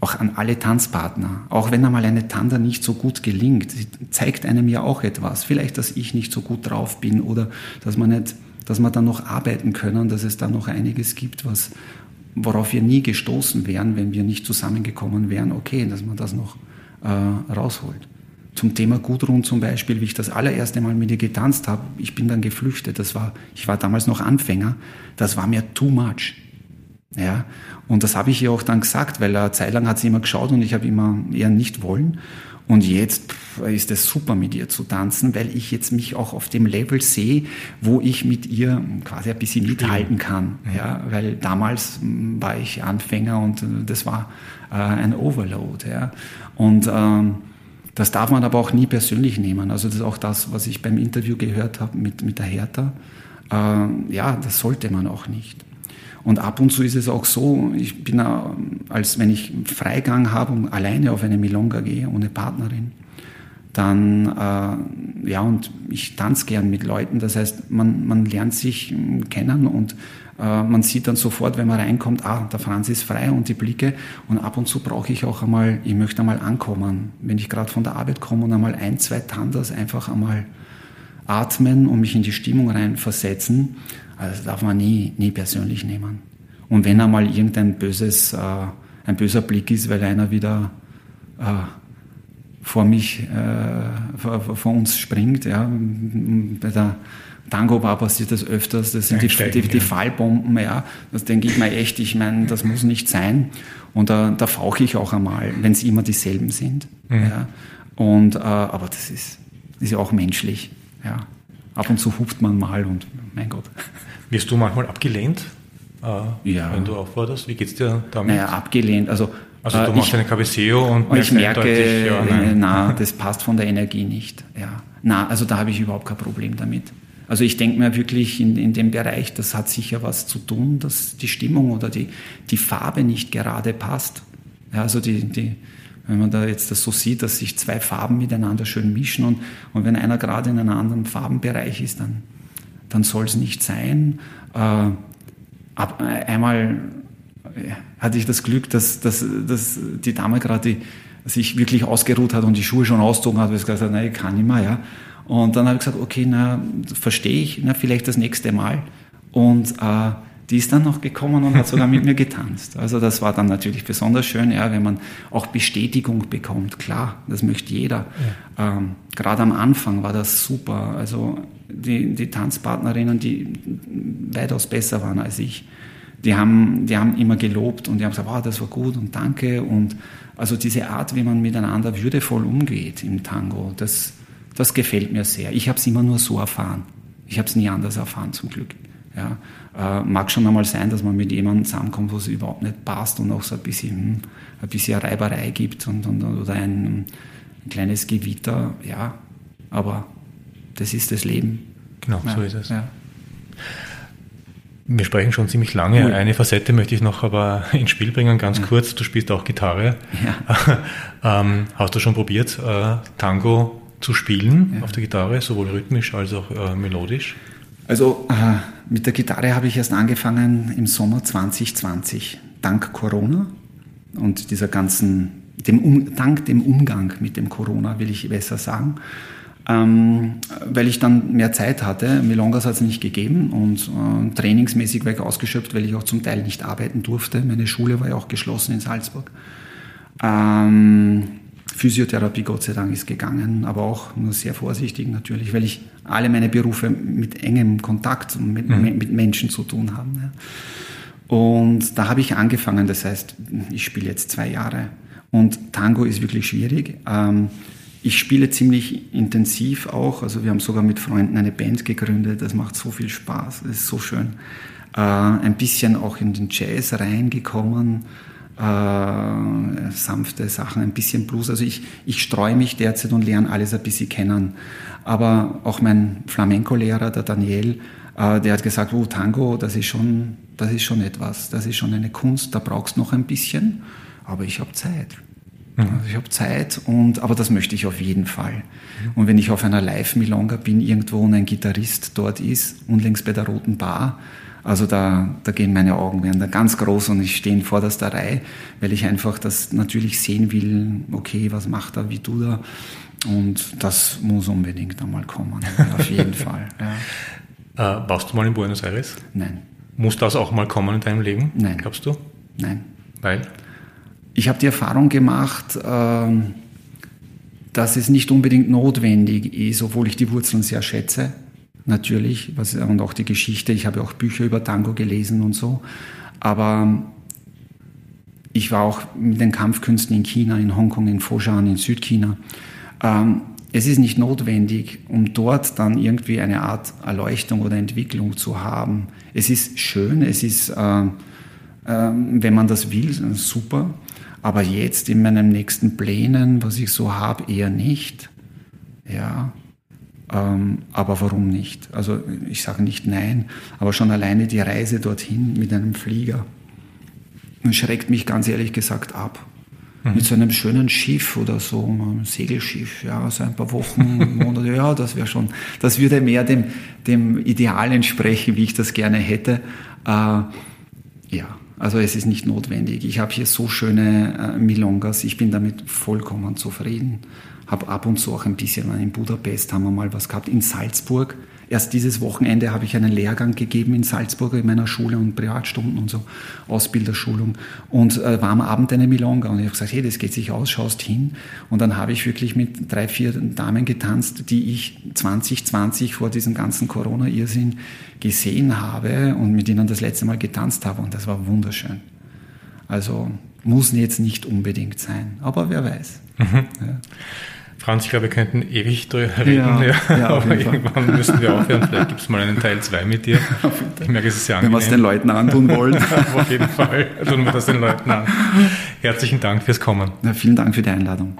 auch an alle Tanzpartner. Auch wenn einmal eine Tanda nicht so gut gelingt, sie zeigt einem ja auch etwas. Vielleicht, dass ich nicht so gut drauf bin oder dass man nicht, dass wir dann noch arbeiten können, dass es da noch einiges gibt, was, worauf wir nie gestoßen wären, wenn wir nicht zusammengekommen wären. Okay, dass man das noch äh, rausholt. Zum Thema Gudrun zum Beispiel, wie ich das allererste Mal mit ihr getanzt habe, ich bin dann geflüchtet. Das war, ich war damals noch Anfänger. Das war mir too much. Ja, und das habe ich ihr auch dann gesagt, weil eine Zeit lang hat sie immer geschaut und ich habe immer eher nicht wollen. Und jetzt ist es super mit ihr zu tanzen, weil ich jetzt mich auch auf dem Level sehe, wo ich mit ihr quasi ein bisschen mithalten kann. Ja, weil damals hm, war ich Anfänger und äh, das war äh, ein Overload. Ja. Und ähm, das darf man aber auch nie persönlich nehmen. Also das ist auch das, was ich beim Interview gehört habe mit, mit der Hertha. Äh, ja, das sollte man auch nicht. Und ab und zu ist es auch so, ich bin, als wenn ich Freigang habe und alleine auf eine Milonga gehe, ohne Partnerin, dann, äh, ja, und ich tanze gern mit Leuten. Das heißt, man, man lernt sich hm, kennen und äh, man sieht dann sofort, wenn man reinkommt, ah, der Franz ist frei und die Blicke. Und ab und zu brauche ich auch einmal, ich möchte einmal ankommen. Wenn ich gerade von der Arbeit komme und einmal ein, zwei Tandas einfach einmal atmen und mich in die Stimmung reinversetzen, also das darf man nie, nie persönlich nehmen. Und wenn einmal irgendein böses, äh, ein böser Blick ist, weil einer wieder äh, vor mich, äh, vor, vor, uns springt, ja, bei der Tango Bar passiert das öfters, das sind die, die, die, Fallbomben, ja, das denke ich mir echt, ich meine, das muss nicht sein. Und da, da fauche ich auch einmal, wenn es immer dieselben sind. Mhm. Ja. Und, äh, aber das ist, ist ja auch menschlich. Ja. Ab und zu hupt man mal und mein Gott. Wirst du manchmal abgelehnt, äh, ja. wenn du aufforderst? Wie geht es dir damit? Naja, abgelehnt. Also, also du äh, machst eine KBCO und ich merke, ja, nein. na, (laughs) das passt von der Energie nicht. Ja. Na, also da habe ich überhaupt kein Problem damit. Also ich denke mir wirklich in, in dem Bereich, das hat sicher was zu tun, dass die Stimmung oder die, die Farbe nicht gerade passt. Ja, also die, die, wenn man da jetzt das so sieht, dass sich zwei Farben miteinander schön mischen und, und wenn einer gerade in einem anderen Farbenbereich ist, dann dann soll es nicht sein. Äh, ab, einmal äh, hatte ich das Glück, dass, dass, dass die Dame gerade sich wirklich ausgeruht hat und die Schuhe schon ausgezogen hat, weil sie gesagt hat, nein, ich kann nicht mehr. Ja. Und dann habe ich gesagt, okay, na, verstehe ich, na, vielleicht das nächste Mal. Und äh, die ist dann noch gekommen und hat sogar mit mir getanzt. Also das war dann natürlich besonders schön, ja, wenn man auch Bestätigung bekommt. Klar, das möchte jeder. Ja. Ähm, Gerade am Anfang war das super. Also die, die Tanzpartnerinnen, die weitaus besser waren als ich, die haben, die haben immer gelobt und die haben gesagt, wow, das war gut und danke. Und also diese Art, wie man miteinander würdevoll umgeht im Tango, das, das gefällt mir sehr. Ich habe es immer nur so erfahren. Ich habe es nie anders erfahren, zum Glück. Ja, äh, mag schon einmal sein, dass man mit jemandem zusammenkommt, wo es überhaupt nicht passt und auch so ein bisschen, hm, ein bisschen Reiberei gibt und, und, oder ein, ein kleines Gewitter. Ja, aber das ist das Leben. Genau, ja, so ist es. Ja. Wir sprechen schon ziemlich lange. Cool. Eine Facette möchte ich noch aber (laughs) ins Spiel bringen, ganz ja. kurz. Du spielst auch Gitarre. Ja. (laughs) ähm, hast du schon probiert, äh, Tango zu spielen auf der Gitarre, sowohl rhythmisch als auch äh, melodisch? Also äh, mit der Gitarre habe ich erst angefangen im Sommer 2020, dank Corona und dieser ganzen, dem um, dank dem Umgang mit dem Corona, will ich besser sagen. Ähm, weil ich dann mehr Zeit hatte. Milongas hat es nicht gegeben und äh, trainingsmäßig war ich ausgeschöpft, weil ich auch zum Teil nicht arbeiten durfte. Meine Schule war ja auch geschlossen in Salzburg. Ähm, Physiotherapie, Gott sei Dank, ist gegangen, aber auch nur sehr vorsichtig natürlich, weil ich alle meine Berufe mit engem Kontakt und mit, mhm. mit Menschen zu tun habe. Ja. Und da habe ich angefangen, das heißt, ich spiele jetzt zwei Jahre. Und Tango ist wirklich schwierig. Ähm, ich spiele ziemlich intensiv auch, also wir haben sogar mit Freunden eine Band gegründet, das macht so viel Spaß, das ist so schön. Äh, ein bisschen auch in den Jazz reingekommen äh, sanfte Sachen, ein bisschen Blues. Also ich, ich streue mich derzeit und lerne alles ein bisschen kennen. Aber auch mein Flamenco-Lehrer, der Daniel, äh, der hat gesagt, oh, Tango, das ist, schon, das ist schon etwas, das ist schon eine Kunst, da brauchst du noch ein bisschen, aber ich habe Zeit. Mhm. Also ich habe Zeit, und, aber das möchte ich auf jeden Fall. Mhm. Und wenn ich auf einer Live-Milonga bin, irgendwo und ein Gitarrist dort ist, unlängst bei der Roten Bar, also da, da gehen meine Augen werden da ganz groß und ich stehe in vorderster Reihe, weil ich einfach das natürlich sehen will, okay, was macht er, wie tut er. Und das muss unbedingt einmal kommen, auf jeden (laughs) Fall. Ja. Äh, warst du mal in Buenos Aires? Nein. Muss das auch mal kommen in deinem Leben? Nein. Glaubst du? Nein. Weil? Ich habe die Erfahrung gemacht, äh, dass es nicht unbedingt notwendig ist, obwohl ich die Wurzeln sehr schätze natürlich, was, und auch die Geschichte. Ich habe auch Bücher über Tango gelesen und so. Aber ich war auch mit den Kampfkünsten in China, in Hongkong, in Foshan, in Südchina. Ähm, es ist nicht notwendig, um dort dann irgendwie eine Art Erleuchtung oder Entwicklung zu haben. Es ist schön, es ist, äh, äh, wenn man das will, super. Aber jetzt in meinen nächsten Plänen, was ich so habe, eher nicht. Ja, ähm, aber warum nicht? Also ich sage nicht nein, aber schon alleine die Reise dorthin mit einem Flieger schreckt mich ganz ehrlich gesagt ab. Mhm. Mit so einem schönen Schiff oder so, einem Segelschiff, ja, so ein paar Wochen, (laughs) Monate, ja, das wäre schon, das würde mehr dem, dem Ideal entsprechen, wie ich das gerne hätte. Äh, ja, also es ist nicht notwendig. Ich habe hier so schöne äh, Milongas, ich bin damit vollkommen zufrieden habe ab und zu auch ein bisschen in Budapest haben wir mal was gehabt, in Salzburg. Erst dieses Wochenende habe ich einen Lehrgang gegeben in Salzburg in meiner Schule und Privatstunden und so, Ausbilderschulung. Und äh, war am Abend eine Milonga und ich habe gesagt, hey, das geht sich aus, schaust hin. Und dann habe ich wirklich mit drei, vier Damen getanzt, die ich 2020 vor diesem ganzen Corona-Irrsinn gesehen habe und mit denen das letzte Mal getanzt habe. Und das war wunderschön. Also muss jetzt nicht unbedingt sein, aber wer weiß. Mhm. Ja. Franz, ich glaube, wir könnten ewig darüber reden, ja, ja, ja (laughs) aber irgendwann müssen wir aufhören. Vielleicht gibt es mal einen Teil 2 mit dir. (laughs) Ich merke, es ist sehr angenehm. Wenn wir es den Leuten antun wollen. (laughs) auf jeden Fall tun wir das den Leuten an. Herzlichen Dank fürs Kommen. vielen Dank für die Einladung.